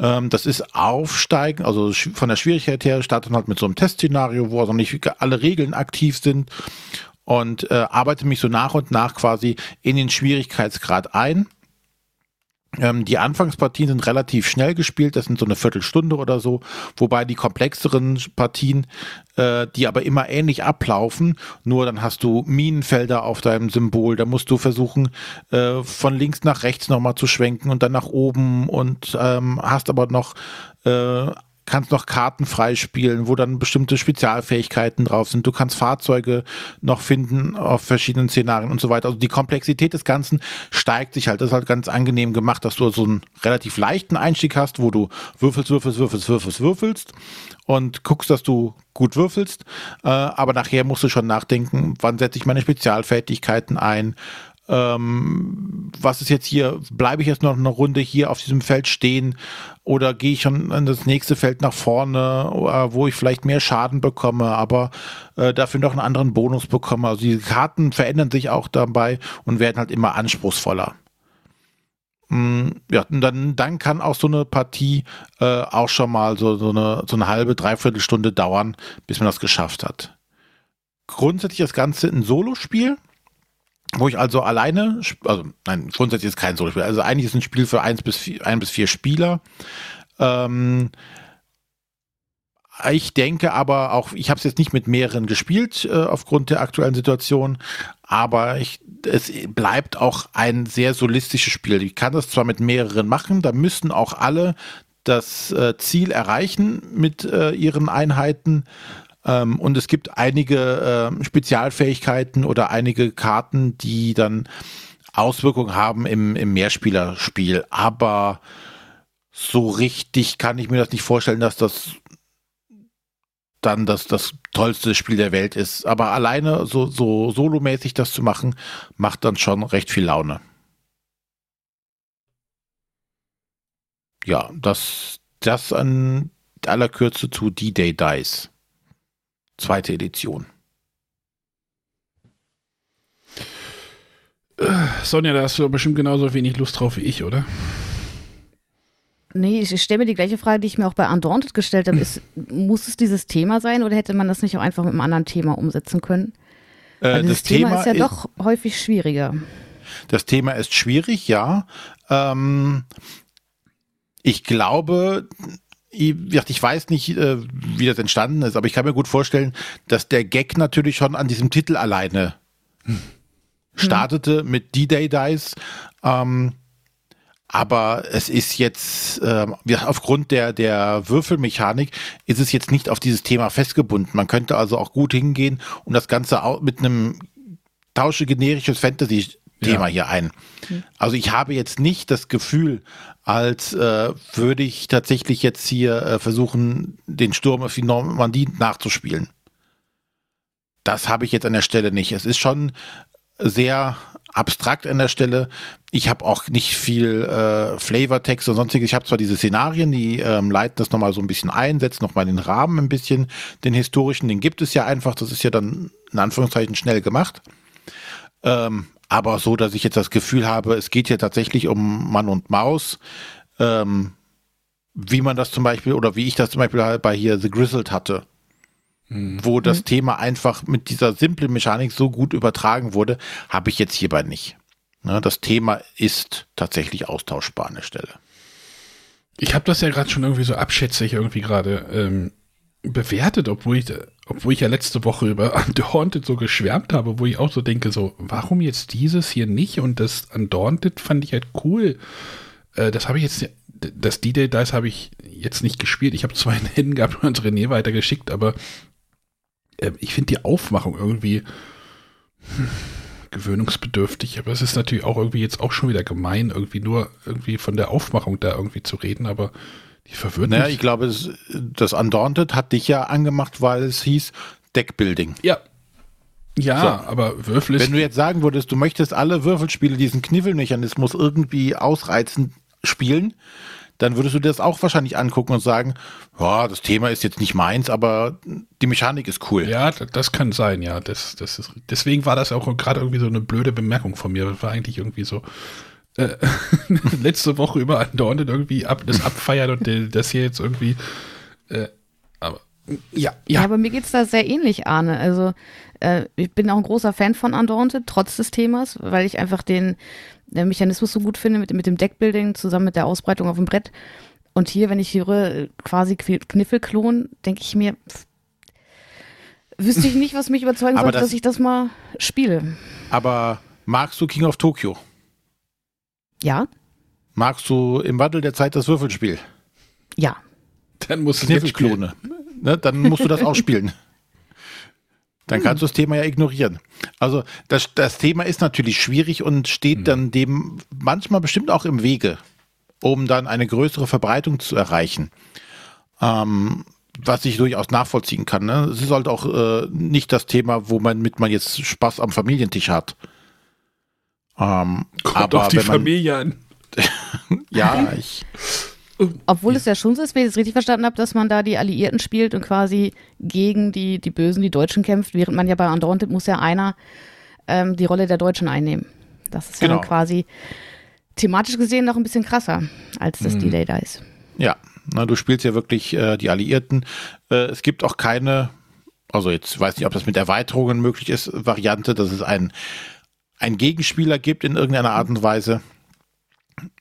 ähm, das ist aufsteigen, also von der Schwierigkeit her startet halt mit so einem Testszenario, wo also nicht alle Regeln aktiv sind und äh, arbeite mich so nach und nach quasi in den Schwierigkeitsgrad ein. Ähm, die Anfangspartien sind relativ schnell gespielt, das sind so eine Viertelstunde oder so, wobei die komplexeren Partien, äh, die aber immer ähnlich ablaufen, nur dann hast du Minenfelder auf deinem Symbol, da musst du versuchen, äh, von links nach rechts nochmal zu schwenken und dann nach oben und ähm, hast aber noch äh, kannst noch Karten freispielen, wo dann bestimmte Spezialfähigkeiten drauf sind. Du kannst Fahrzeuge noch finden auf verschiedenen Szenarien und so weiter. Also die Komplexität des Ganzen steigt sich halt. Das ist halt ganz angenehm gemacht, dass du so einen relativ leichten Einstieg hast, wo du würfelst, würfelst, würfelst, würfelst, würfelst und guckst, dass du gut würfelst. Äh, aber nachher musst du schon nachdenken, wann setze ich meine Spezialfertigkeiten ein, ähm, was ist jetzt hier, bleibe ich jetzt noch eine Runde hier auf diesem Feld stehen oder gehe ich schon in das nächste Feld nach vorne, äh, wo ich vielleicht mehr Schaden bekomme, aber äh, dafür noch einen anderen Bonus bekomme. Also die Karten verändern sich auch dabei und werden halt immer anspruchsvoller. Mm, ja, dann, dann kann auch so eine Partie äh, auch schon mal so, so, eine, so eine halbe, dreiviertel Stunde dauern, bis man das geschafft hat. Grundsätzlich das Ganze ein Solospiel wo ich also alleine, also nein, grundsätzlich ist kein Solo-Spiel, also eigentlich ist ein Spiel für eins bis vier, ein bis vier Spieler. Ähm, ich denke aber auch, ich habe es jetzt nicht mit mehreren gespielt äh, aufgrund der aktuellen Situation, aber ich, es bleibt auch ein sehr solistisches Spiel. Ich kann das zwar mit mehreren machen, da müssen auch alle das äh, Ziel erreichen mit äh, ihren Einheiten, ähm, und es gibt einige äh, Spezialfähigkeiten oder einige Karten, die dann Auswirkungen haben im, im Mehrspielerspiel. Aber so richtig kann ich mir das nicht vorstellen, dass das dann das, das tollste Spiel der Welt ist. Aber alleine so, so solomäßig das zu machen, macht dann schon recht viel Laune. Ja, das, das an aller Kürze zu D-Day Dice zweite Edition. Sonja, da hast du bestimmt genauso wenig Lust drauf wie ich, oder? Nee, ich stelle mir die gleiche Frage, die ich mir auch bei Undaunted gestellt habe. Ist, muss es dieses Thema sein oder hätte man das nicht auch einfach mit einem anderen Thema umsetzen können? Äh, dieses Thema, Thema, ist ja ist, doch häufig schwieriger. Das Thema ist schwierig, ja. Ähm, ich glaube, ich weiß nicht, äh, wie das entstanden ist, aber ich kann mir gut vorstellen, dass der Gag natürlich schon an diesem Titel alleine startete mit D-Day Dice. Ähm, aber es ist jetzt, äh, aufgrund der, der Würfelmechanik, ist es jetzt nicht auf dieses Thema festgebunden. Man könnte also auch gut hingehen und das Ganze auch mit einem tausche generisches Fantasy-Thema ja. hier ein. Hm. Also ich habe jetzt nicht das Gefühl, als äh, würde ich tatsächlich jetzt hier äh, versuchen, den Sturm auf die Normandie nachzuspielen. Das habe ich jetzt an der Stelle nicht. Es ist schon sehr abstrakt an der Stelle. Ich habe auch nicht viel äh, Flavortext und sonstiges. Ich habe zwar diese Szenarien, die ähm, leiten das nochmal so ein bisschen ein, setzen nochmal den Rahmen ein bisschen, den historischen, den gibt es ja einfach. Das ist ja dann in Anführungszeichen schnell gemacht. Ähm, aber so, dass ich jetzt das Gefühl habe, es geht hier tatsächlich um Mann und Maus, ähm, wie man das zum Beispiel oder wie ich das zum Beispiel halt bei hier The Grizzled hatte, mhm. wo das mhm. Thema einfach mit dieser simplen Mechanik so gut übertragen wurde, habe ich jetzt hierbei nicht. Ne, das Thema ist tatsächlich austauschbar an der Stelle. Ich habe das ja gerade schon irgendwie so abschätzig irgendwie gerade ähm, bewertet, obwohl ich, obwohl ich ja letzte Woche über Undaunted so geschwärmt habe, wo ich auch so denke, so, warum jetzt dieses hier nicht? Und das Undaunted fand ich halt cool. Äh, das habe ich jetzt, das D-Day Dice habe ich jetzt nicht gespielt. Ich habe zwei in Händen gehabt und René weitergeschickt, aber äh, ich finde die Aufmachung irgendwie hm, gewöhnungsbedürftig. Aber es ist natürlich auch irgendwie jetzt auch schon wieder gemein, irgendwie nur irgendwie von der Aufmachung da irgendwie zu reden, aber die verwirrt naja, ich glaube, das, das Undaunted hat dich ja angemacht, weil es hieß Deckbuilding. Ja. Ja, so. aber Würfel ist. Wenn du jetzt sagen würdest, du möchtest alle Würfelspiele diesen Kniffelmechanismus irgendwie ausreizen spielen, dann würdest du dir das auch wahrscheinlich angucken und sagen, ja, das Thema ist jetzt nicht meins, aber die Mechanik ist cool. Ja, das kann sein, ja. Das, das ist, deswegen war das auch gerade irgendwie so eine blöde Bemerkung von mir. Das war eigentlich irgendwie so, äh, letzte Woche über andauernd irgendwie ab, das abfeiern und das hier jetzt irgendwie. Äh, aber ja, ja. Ja, aber mir geht es da sehr ähnlich, Arne. Also äh, ich bin auch ein großer Fan von Undaunted, trotz des Themas, weil ich einfach den, den Mechanismus so gut finde mit, mit dem Deckbuilding zusammen mit der Ausbreitung auf dem Brett. Und hier, wenn ich höre, äh, quasi Kniffelklon, denke ich mir, pff, wüsste ich nicht, was mich überzeugen sollte, das- dass ich das mal spiele. Aber magst du King of Tokyo? Ja, Magst du im Wandel der Zeit das Würfelspiel? ja. Dann muss es jetzt spielen. Kniffelklone. Ne, dann musst du das auch spielen. Dann kannst du das Thema ja ignorieren. Also das, das Thema ist natürlich schwierig und steht dann dem manchmal bestimmt auch im Wege, um dann eine größere Verbreitung zu erreichen. Ähm, was ich durchaus nachvollziehen kann. Ne? Es ist halt auch äh, nicht das Thema, wo man mit man jetzt Spaß am Familientisch hat. Ähm, Kommt aber auf die man, Familie an. ja, ich, Obwohl es ja schon so ist, wenn ich es richtig verstanden habe, dass man da die Alliierten spielt und quasi gegen die, die Bösen, die Deutschen kämpft, während man ja bei Undaunted muss ja einer ähm, die Rolle der Deutschen einnehmen. Das ist ja Genau. dann quasi thematisch gesehen noch ein bisschen krasser, als das D-Day da ist. Ja, na, du spielst ja wirklich äh, die Alliierten. Äh, es gibt auch keine, also jetzt weiß nicht, ob das mit Erweiterungen möglich ist, Variante, dass es einen, einen Gegenspieler gibt in irgendeiner Art und Weise.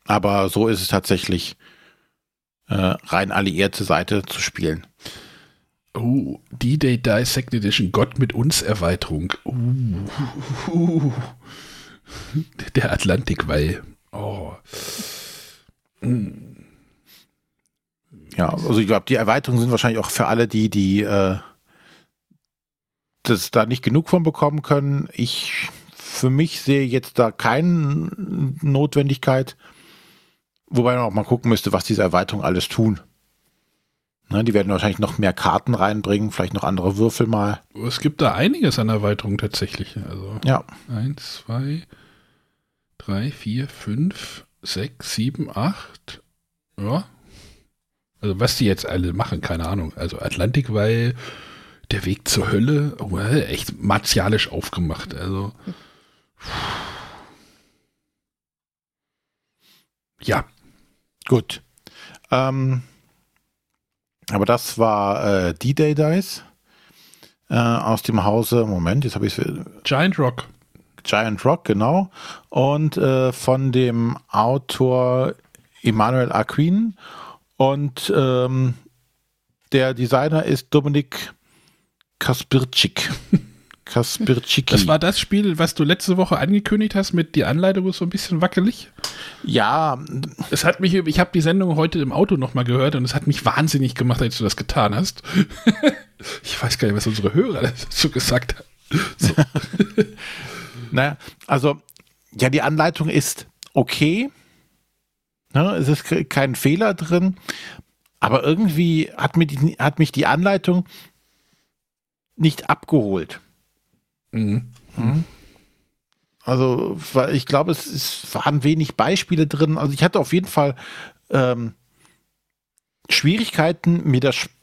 Aber so ist es tatsächlich äh, rein alliierte Seite zu spielen. Oh, D-Day Die Second Edition Gott mit uns Erweiterung. Uh, uh, der Atlantikwall. Oh. Ja, also ich glaube, die Erweiterungen sind wahrscheinlich auch für alle die, die äh, das da nicht genug von bekommen können. Ich für mich sehe jetzt da keine Notwendigkeit, wobei man auch mal gucken müsste, was diese Erweiterungen alles tun. Ne, die werden wahrscheinlich noch mehr Karten reinbringen, vielleicht noch andere Würfel mal. Es gibt da einiges an Erweiterungen tatsächlich. Also Ja, eins, zwei, drei, vier, fünf, sechs, sieben, acht. Ja. Also was die jetzt alle machen, keine Ahnung. Also Atlantikwall, der Weg zur Hölle, oh, echt martialisch aufgemacht. Also ja, gut. Ähm, aber das war äh, D-Day Dice äh, aus dem Hause, Moment, jetzt habe ich es Giant Rock. Giant Rock, genau. Und äh, von dem Autor Emmanuel Aquin. Und ähm, der Designer ist Dominik Kaspirczyk. Kaspirczyki. Das war das Spiel, was du letzte Woche angekündigt hast mit die Anleitung ist so ein bisschen wackelig. ja, Es hat mich, ich habe die Sendung heute im Auto nochmal gehört und es hat mich wahnsinnig gemacht, als du das getan hast. ich weiß gar nicht, was unsere Hörer dazu gesagt haben. So. naja, also, ja, die Anleitung ist okay. Ne, es ist ke- kein Fehler drin. Aber irgendwie hat, die, hat mich die Anleitung nicht abgeholt. Mhm. Also, weil ich glaube, es, es waren wenig Beispiele drin. Also, ich hatte auf jeden Fall ähm, Schwierigkeiten, mir das Sp-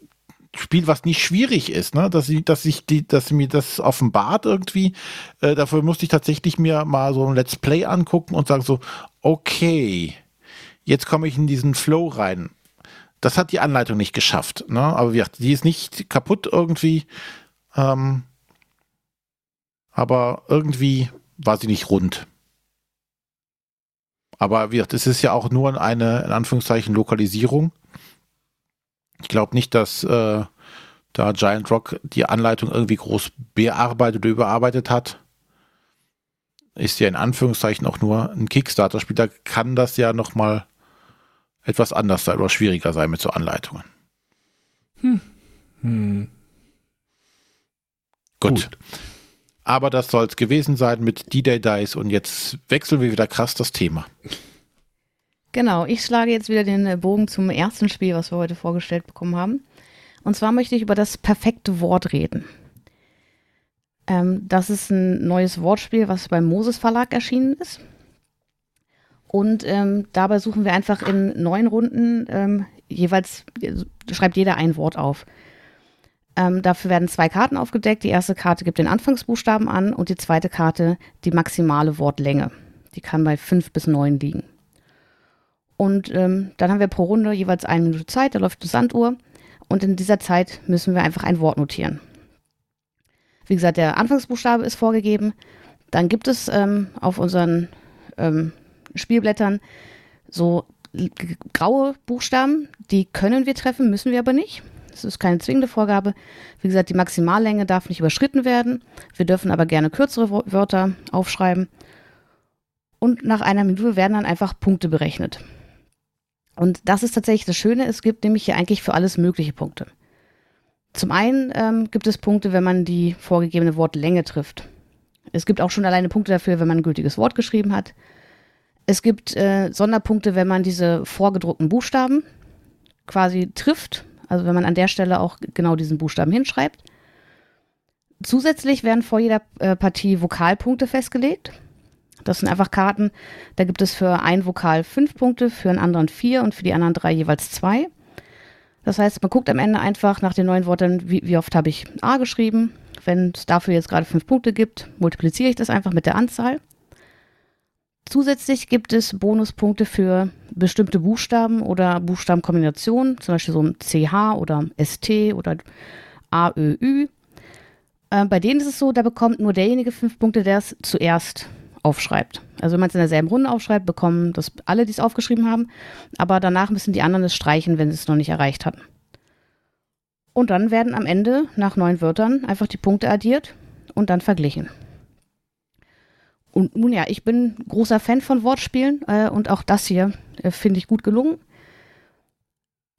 Spiel, was nicht schwierig ist, ne? dass, ich, dass, ich die, dass mir das offenbart irgendwie. Äh, dafür musste ich tatsächlich mir mal so ein Let's Play angucken und sagen so, okay, jetzt komme ich in diesen Flow rein. Das hat die Anleitung nicht geschafft. Ne? Aber wie gesagt, die ist nicht kaputt irgendwie. Ähm, aber irgendwie war sie nicht rund. Aber wie gesagt, es ist ja auch nur eine, in Anführungszeichen, Lokalisierung. Ich glaube nicht, dass äh, da Giant Rock die Anleitung irgendwie groß bearbeitet oder überarbeitet hat. Ist ja in Anführungszeichen auch nur ein Kickstarter-Spiel. Da kann das ja nochmal etwas anders sein oder schwieriger sein mit so Anleitungen. Hm. Gut. Gut. Aber das soll es gewesen sein mit D-Day Dice und jetzt wechseln wir wieder krass das Thema. Genau, ich schlage jetzt wieder den äh, Bogen zum ersten Spiel, was wir heute vorgestellt bekommen haben. Und zwar möchte ich über das perfekte Wort reden. Ähm, das ist ein neues Wortspiel, was beim Moses Verlag erschienen ist. Und ähm, dabei suchen wir einfach in neun Runden ähm, jeweils, äh, schreibt jeder ein Wort auf. Ähm, dafür werden zwei Karten aufgedeckt. Die erste Karte gibt den Anfangsbuchstaben an und die zweite Karte die maximale Wortlänge. Die kann bei fünf bis neun liegen. Und ähm, dann haben wir pro Runde jeweils eine Minute Zeit, da läuft die Sanduhr. Und in dieser Zeit müssen wir einfach ein Wort notieren. Wie gesagt, der Anfangsbuchstabe ist vorgegeben. Dann gibt es ähm, auf unseren ähm, Spielblättern so graue Buchstaben, die können wir treffen, müssen wir aber nicht. Das ist keine zwingende Vorgabe. Wie gesagt, die Maximallänge darf nicht überschritten werden. Wir dürfen aber gerne kürzere Wörter aufschreiben. Und nach einer Minute werden dann einfach Punkte berechnet. Und das ist tatsächlich das Schöne. Es gibt nämlich hier eigentlich für alles mögliche Punkte. Zum einen ähm, gibt es Punkte, wenn man die vorgegebene Wortlänge trifft. Es gibt auch schon alleine Punkte dafür, wenn man ein gültiges Wort geschrieben hat. Es gibt äh, Sonderpunkte, wenn man diese vorgedruckten Buchstaben quasi trifft, also wenn man an der Stelle auch genau diesen Buchstaben hinschreibt. Zusätzlich werden vor jeder äh, Partie Vokalpunkte festgelegt. Das sind einfach Karten. Da gibt es für ein Vokal fünf Punkte, für einen anderen vier und für die anderen drei jeweils zwei. Das heißt, man guckt am Ende einfach nach den neuen Worten, wie, wie oft habe ich A geschrieben. Wenn es dafür jetzt gerade fünf Punkte gibt, multipliziere ich das einfach mit der Anzahl. Zusätzlich gibt es Bonuspunkte für bestimmte Buchstaben oder Buchstabenkombinationen, zum Beispiel so ein CH oder ST oder AÖÜ. Äh, bei denen ist es so, da bekommt nur derjenige fünf Punkte, der es zuerst aufschreibt. Also wenn man es in derselben Runde aufschreibt, bekommen das alle, die es aufgeschrieben haben, aber danach müssen die anderen es streichen, wenn sie es noch nicht erreicht hatten. Und dann werden am Ende nach neun Wörtern einfach die Punkte addiert und dann verglichen. Und nun ja, ich bin großer Fan von Wortspielen äh, und auch das hier äh, finde ich gut gelungen.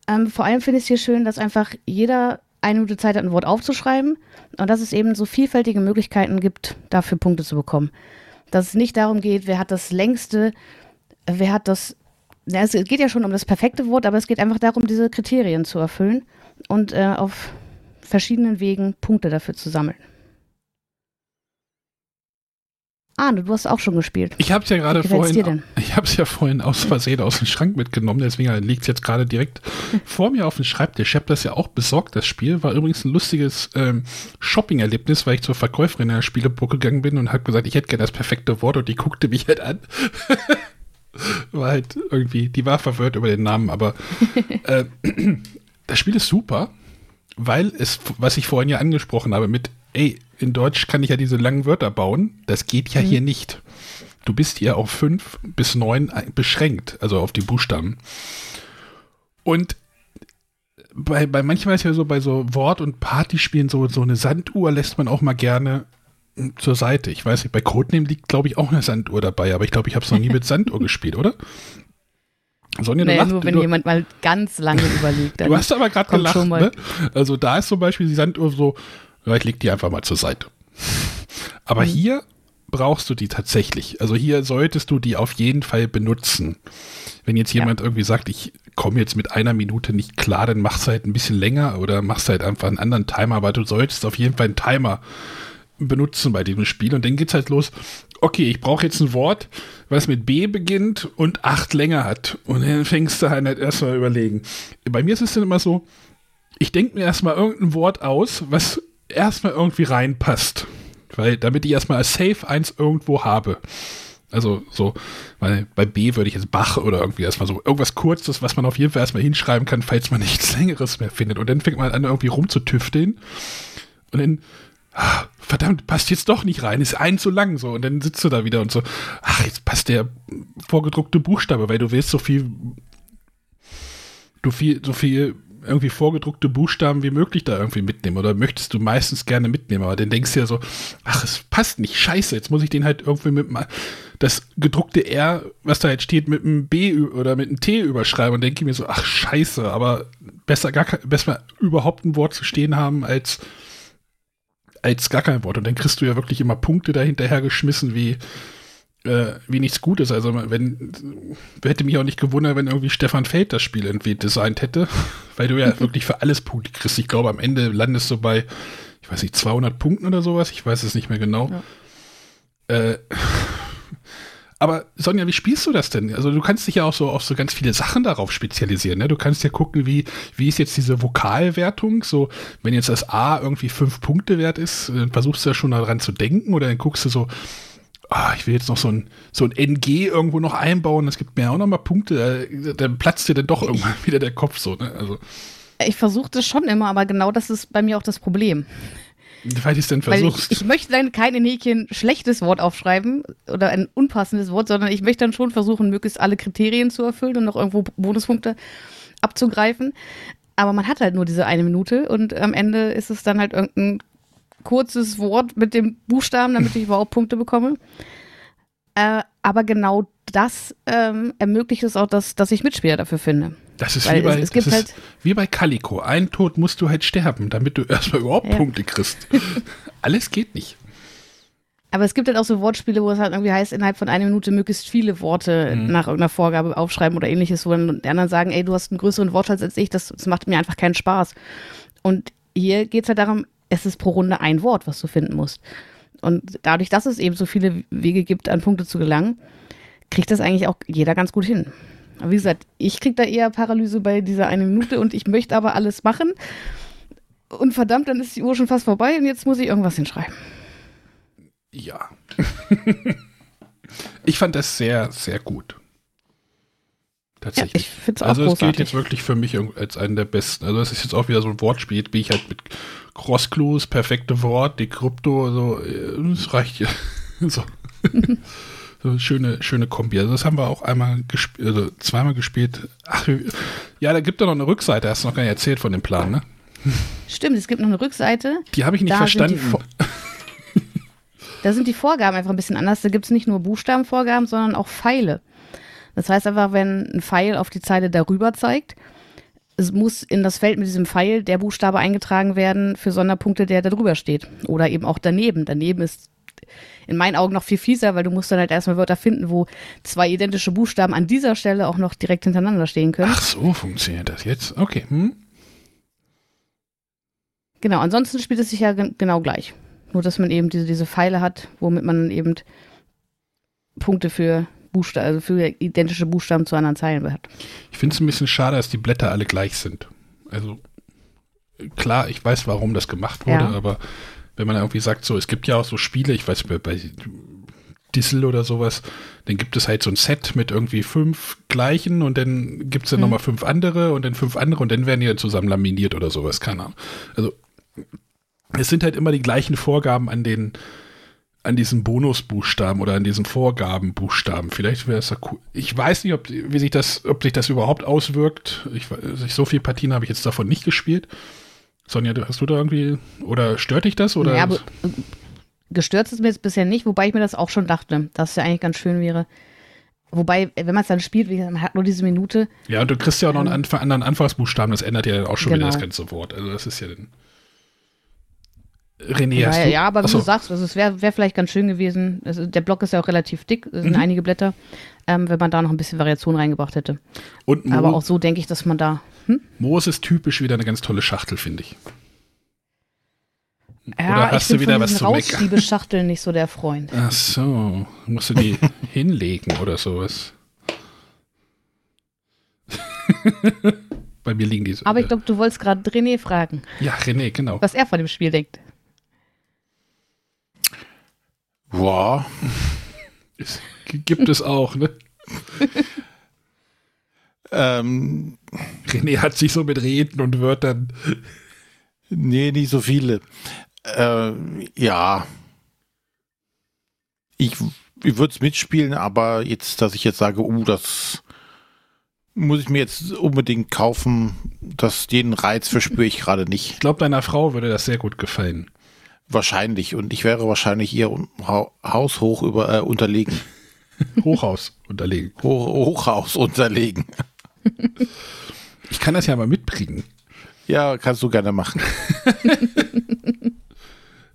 Ähm, vor allem finde ich es hier schön, dass einfach jeder eine Minute Zeit hat, ein Wort aufzuschreiben und dass es eben so vielfältige Möglichkeiten gibt, dafür Punkte zu bekommen. Dass es nicht darum geht, wer hat das längste, wer hat das, ja, es geht ja schon um das perfekte Wort, aber es geht einfach darum, diese Kriterien zu erfüllen und äh, auf verschiedenen Wegen Punkte dafür zu sammeln. Ah, du hast auch schon gespielt. Ich habe es ja gerade vorhin, ich habe es ja vorhin aus Versehen aus dem Schrank mitgenommen, deswegen liegt es jetzt gerade direkt vor mir auf dem Schreibtisch. Ich habe das ja auch besorgt, das Spiel. War übrigens ein lustiges ähm, Shopping-Erlebnis, weil ich zur Verkäuferin der Spielebuch gegangen bin und habe gesagt, ich hätte gerne das perfekte Wort und die guckte mich halt an. war halt irgendwie, die war verwirrt über den Namen, aber äh, das Spiel ist super, weil es, was ich vorhin ja angesprochen habe, mit, ey, in Deutsch kann ich ja diese langen Wörter bauen. Das geht ja mhm. hier nicht. Du bist hier auf fünf bis neun beschränkt, also auf die Buchstaben. Und bei, bei manchmal ist ja so, bei so Wort- und Partyspielen so, so eine Sanduhr lässt man auch mal gerne zur Seite. Ich weiß nicht, bei Codename liegt, glaube ich, auch eine Sanduhr dabei, aber ich glaube, ich habe es noch nie mit Sanduhr gespielt, oder? Sonja, naja, nur wenn du, jemand mal ganz lange überlegt. du hast aber gerade gelacht, ne? Also da ist zum Beispiel die Sanduhr so, ja, ich leg die einfach mal zur Seite. Aber mhm. hier brauchst du die tatsächlich. Also hier solltest du die auf jeden Fall benutzen. Wenn jetzt jemand ja. irgendwie sagt, ich komme jetzt mit einer Minute nicht klar, dann machst du halt ein bisschen länger oder machst halt einfach einen anderen Timer, aber du solltest auf jeden Fall einen Timer benutzen bei diesem Spiel und dann geht's halt los. Okay, ich brauche jetzt ein Wort, was mit B beginnt und acht länger hat. Und dann fängst du halt erstmal überlegen. Bei mir ist es dann immer so, ich denke mir erstmal irgendein Wort aus, was erstmal irgendwie reinpasst. Weil, damit ich erstmal als Safe eins irgendwo habe. Also so, weil bei B würde ich jetzt Bach oder irgendwie erstmal so irgendwas Kurzes, was man auf jeden Fall erstmal hinschreiben kann, falls man nichts Längeres mehr findet. Und dann fängt man an, irgendwie rumzutüfteln. Und dann, ach, verdammt, passt jetzt doch nicht rein, ist ein zu lang so. Und dann sitzt du da wieder und so, ach, jetzt passt der vorgedruckte Buchstabe, weil du willst so viel, du viel, so viel irgendwie vorgedruckte Buchstaben wie möglich da irgendwie mitnehmen oder möchtest du meistens gerne mitnehmen, aber dann denkst du ja so, ach, es passt nicht, scheiße, jetzt muss ich den halt irgendwie mit das gedruckte R, was da jetzt steht, mit einem B oder mit einem T überschreiben. Und denke mir so, ach, scheiße, aber besser gar besser überhaupt ein Wort zu stehen haben als als gar kein Wort. Und dann kriegst du ja wirklich immer Punkte dahinterher geschmissen wie äh, wie nichts Gutes. Also wenn hätte mich auch nicht gewundert, wenn irgendwie Stefan Feld das Spiel irgendwie designt hätte, weil du ja wirklich für alles Punkte kriegst. Ich glaube, am Ende landest du bei, ich weiß nicht, 200 Punkten oder sowas. Ich weiß es nicht mehr genau. Ja. Äh, aber Sonja, wie spielst du das denn? Also du kannst dich ja auch so auf so ganz viele Sachen darauf spezialisieren. Ne? Du kannst ja gucken, wie, wie ist jetzt diese Vokalwertung. So, wenn jetzt das A irgendwie fünf Punkte wert ist, dann versuchst du ja schon daran zu denken oder dann guckst du so, ah, ich will jetzt noch so ein, so ein NG irgendwo noch einbauen, das gibt mir auch noch mal Punkte, dann platzt dir dann doch irgendwann wieder der Kopf so. Ne? Also. Ich versuche das schon immer, aber genau das ist bei mir auch das Problem. Weil ich es denn versuchst. ich, ich möchte dann kein in Häkchen schlechtes Wort aufschreiben oder ein unpassendes Wort, sondern ich möchte dann schon versuchen, möglichst alle Kriterien zu erfüllen und noch irgendwo Bonuspunkte abzugreifen. Aber man hat halt nur diese eine Minute und am Ende ist es dann halt irgendein kurzes Wort mit dem Buchstaben, damit ich überhaupt Punkte bekomme. Äh, aber genau das ähm, ermöglicht es auch, dass, dass ich Mitspieler dafür finde. das ist weil wie bei, es- es gibt das ist halt- wie bei Calico. Ein Tod musst du halt sterben, damit du erstmal überhaupt Ja. Punkte kriegst. Alles geht nicht. Aber es gibt halt auch so Wortspiele, wo es halt irgendwie heißt, innerhalb von einer Minute möglichst viele Worte Mhm. nach irgendeiner Vorgabe aufschreiben oder ähnliches, wo dann die anderen sagen, ey, du hast einen größeren Wortschatz als ich, das, das macht mir einfach keinen Spaß. Und hier geht es halt darum, es ist pro Runde ein Wort, was du finden musst. Und dadurch, dass es eben so viele Wege gibt, an Punkte zu gelangen, kriegt das eigentlich auch jeder ganz gut hin. Aber wie gesagt, ich krieg da eher Paralyse bei dieser eine Minute und ich möchte aber alles machen. Und verdammt, dann ist die Uhr schon fast vorbei und jetzt muss ich irgendwas hinschreiben. Ja. ich fand das sehr, sehr gut. Ja, Tatsächlich. ich finde es auch also es gilt jetzt wirklich für mich als einen der besten. Also es ist jetzt auch wieder so ein Wortspiel, wie ich halt mit Cross-Clues, perfekte Wort, die Krypto, so, äh, das reicht ja. so. so eine schöne, schöne Kombi. Also das haben wir auch einmal gespielt, also zweimal gespielt. Ach, ja, da gibt es noch eine Rückseite, hast du noch gar nicht erzählt von dem Plan, ne? Stimmt, es gibt noch eine Rückseite. Die habe ich nicht Da sind verstanden. die- Da sind die Vorgaben einfach ein bisschen anders. Da gibt es nicht nur Buchstabenvorgaben, sondern auch Pfeile. Das heißt einfach, wenn ein Pfeil auf die Zeile darüber zeigt, es muss in das Feld mit diesem Pfeil der Buchstabe eingetragen werden für Sonderpunkte, der da drüber steht. Oder eben auch daneben. Daneben ist in meinen Augen noch viel fieser, weil du musst dann halt erstmal Wörter finden, wo zwei identische Buchstaben an dieser Stelle auch noch direkt hintereinander stehen können. Ach so, funktioniert das jetzt? Okay. Hm? Genau, ansonsten spielt es sich ja gen- genau gleich. Nur, dass man eben diese, diese Pfeile hat, womit man eben Punkte für Buchstaben, also für identische Buchstaben zu anderen Zeilen hat. Ich finde es ein bisschen schade, dass die Blätter alle gleich sind. Also klar, ich weiß, warum das gemacht wurde, Ja. aber wenn man irgendwie sagt, so, es gibt ja auch so Spiele, ich weiß bei, bei Dissel oder sowas, dann gibt es halt so ein Set mit irgendwie fünf gleichen und dann gibt es dann Mhm. nochmal fünf andere und dann fünf andere und dann werden die dann zusammen laminiert oder sowas, keine Ahnung. Also es sind halt immer die gleichen Vorgaben an den an diesen Bonusbuchstaben oder an diesen Vorgabenbuchstaben. Vielleicht wäre es ja cool. Ich weiß nicht, ob, wie sich das, ob sich das überhaupt auswirkt. Ich, weiß- so viele Partien habe ich jetzt davon nicht gespielt. Sonja, hast du da irgendwie, oder stört dich das? Oder? Ja, aber äh, gestört ist es mir jetzt bisher nicht, wobei ich mir das auch schon dachte, dass es ja eigentlich ganz schön wäre. Wobei, wenn man es dann spielt, wie gesagt, man hat nur diese Minute. ja, und du kriegst ja auch noch einen Anf anderen Anfangsbuchstaben, das ändert ja dann auch schon wieder Genau. das ganze Wort. Also das ist ja dann. René, hast Ja, du? ja, aber wie Achso, du sagst, also es wäre wär vielleicht ganz schön gewesen. Also der Block ist ja auch relativ dick, es sind Mhm. einige Blätter, ähm, wenn man da noch ein bisschen Variation reingebracht hätte. Mo Aber auch so denke ich, dass man da. Hm? Moos ist typisch wieder eine ganz tolle Schachtel, finde ich. Ja, Oder hast ich du bin wieder von was zu meckern? Rausschiebeschachteln nicht so der Freund. Ach so, musst du die hinlegen oder sowas. Bei mir liegen die so. Aber ich glaube, du wolltest gerade René fragen, Ja, René, genau. was er von dem Spiel denkt. Boah, Es gibt es auch, ne? ähm, René hat sich so mit Reden und Wörtern. nee, nicht so viele. Äh, ja. Ich, ich würde es mitspielen, aber jetzt, dass ich jetzt sage, uh, das muss ich mir jetzt unbedingt kaufen, das, den Reiz verspüre ich gerade nicht. Ich glaube, deiner Frau würde das sehr gut gefallen. Wahrscheinlich. Und ich wäre wahrscheinlich ihr ha haushoch über, äh, unterlegen. Hochhaus unterlegen. Hoch, Hochhaus unterlegen. Ich kann das ja mal mitbringen. Ja, kannst du gerne machen.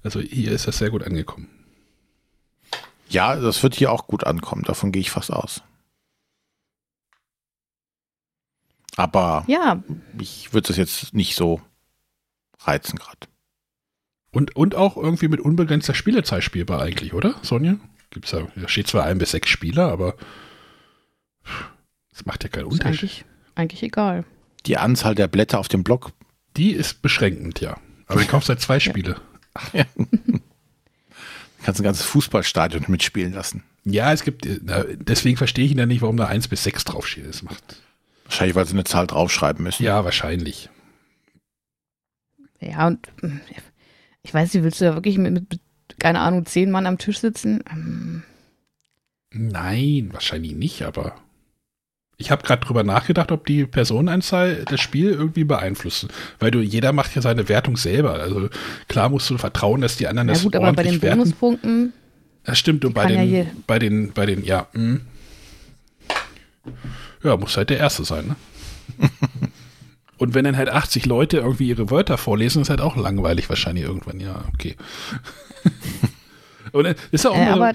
Also hier ist das sehr gut angekommen. Ja, das wird hier auch gut ankommen. Davon gehe ich fast aus. Aber Ja, ich würde das jetzt nicht so reizen gerade. Und, und auch irgendwie mit unbegrenzter Spielezeit spielbar eigentlich, oder, Sonja? Gibt's da, da steht zwar ein bis sechs Spieler, aber das macht ja keinen ist Unterschied. eigentlich, eigentlich egal. Die Anzahl der Blätter auf dem Block, Die ist beschränkend, ja. Aber du kaufst halt zwei Spiele. kannst ein ganzes Fußballstadion mitspielen lassen. Ja, es gibt, na, deswegen verstehe ich ja nicht, warum da eins bis sechs draufsteht. Das macht, Wahrscheinlich, weil sie eine Zahl draufschreiben müssen. ja, wahrscheinlich. Ja, und äh, Ich weiß nicht, willst du da wirklich mit, mit, keine Ahnung, zehn Mann am Tisch sitzen? Ähm, Nein, wahrscheinlich nicht, aber ich habe gerade drüber nachgedacht, ob die Personenanzahl das Spiel irgendwie beeinflussen. Weil du, jeder macht ja seine Wertung selber. Also klar musst du vertrauen, dass die anderen ja das gut, aber bei den werten. Bonuspunkten, Das stimmt, und bei ja den, je- bei den, bei den, ja, hm. Ja, muss halt der Erste sein, ne? Und wenn dann halt 80 Leute irgendwie ihre Wörter vorlesen, ist halt auch langweilig wahrscheinlich irgendwann, ja, okay. Und äh, ist auch äh, immer,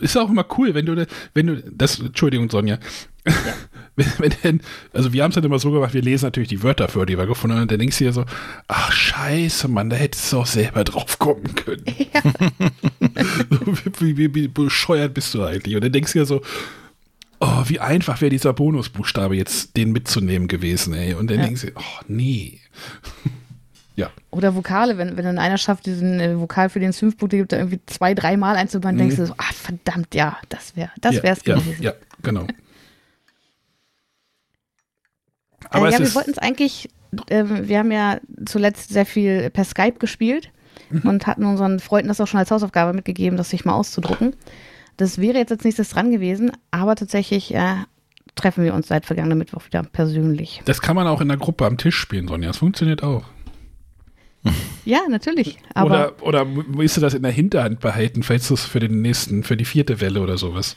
ist auch immer cool, wenn du, wenn du, das, Entschuldigung, Sonja, wenn, wenn denn, also wir haben es dann immer so gemacht, wir lesen natürlich die Wörter vor, die wir gefunden haben, und dann denkst du dir so, ach scheiße, Mann, da hättest du auch selber drauf kommen können. so, wie, wie, wie bescheuert bist du eigentlich? Und dann denkst du dir so, oh, wie einfach wäre dieser Bonusbuchstabe jetzt, den mitzunehmen gewesen, ey. Und dann Ja. denkst du, oh, nee. ja. Oder Vokale, wenn, wenn dann einer schafft, diesen äh, Vokal für den es fünf Punkte gibt, da irgendwie zwei, dreimal einzubauen, denkst du so, ah, verdammt, ja, das wäre das ja, wär's ja, gewesen. Ja, genau. Aber äh, ja, wir wollten es eigentlich, ähm, wir haben ja zuletzt sehr viel per Skype gespielt Mhm. und hatten unseren Freunden das auch schon als Hausaufgabe mitgegeben, das sich mal auszudrucken. Das wäre jetzt als nächstes dran gewesen, aber tatsächlich äh, treffen wir uns seit vergangenem Mittwoch wieder persönlich. das kann man auch in der Gruppe am Tisch spielen, Sonja. Das funktioniert auch. Ja, natürlich. Aber oder, oder willst du das in der Hinterhand behalten, falls du es für den nächsten, für die vierte Welle oder sowas?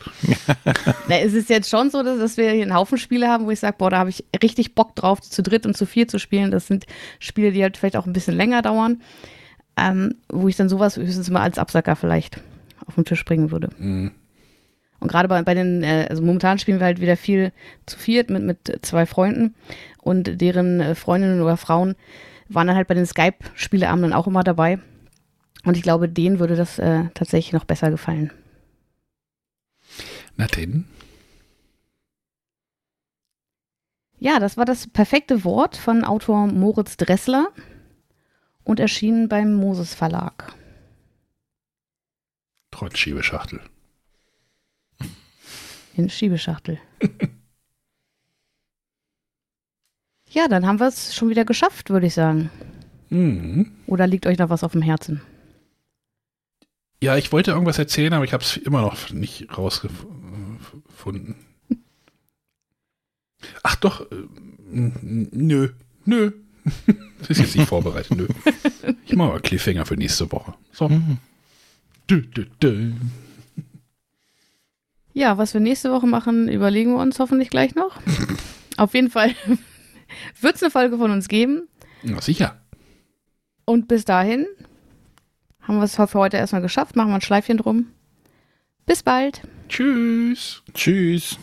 na, es ist jetzt schon so, dass, dass wir hier einen Haufen Spiele haben, wo ich sage, boah, da habe ich richtig Bock drauf, zu dritt und zu vier zu spielen. Das sind Spiele, die halt vielleicht auch ein bisschen länger dauern, ähm, wo ich dann sowas höchstens mal als Absacker vielleicht auf den Tisch bringen würde. Mhm. Und gerade bei, bei den, äh, also momentan spielen wir halt wieder viel zu viert mit, mit zwei Freunden und deren äh, Freundinnen oder Frauen waren dann halt bei den Skype-Spieleabenden auch immer dabei. Und ich glaube, denen würde das äh, tatsächlich noch besser gefallen. Na denn. Ja, das war das perfekte Wort von Autor Moritz Dressler und erschienen beim Moses Verlag. Trotz Schiebeschachtel. in Schiebeschachtel. ja, dann haben wir es schon wieder geschafft, würde ich sagen. Mhm. Oder liegt euch noch was auf dem Herzen? Ja, ich wollte irgendwas erzählen, aber ich habe es immer noch nicht rausgefunden. Ach doch, äh, nö, nö. Das ist jetzt nicht vorbereitet, nö. Ich mache mal Cliffhanger für nächste Woche. So. Mhm. Ja, was wir nächste Woche machen, überlegen wir uns hoffentlich gleich noch. auf jeden Fall wird es eine Folge von uns geben. Na sicher. Und bis dahin haben wir es für heute erstmal geschafft. Machen wir ein Schleifchen drum. Bis bald. Tschüss. Tschüss.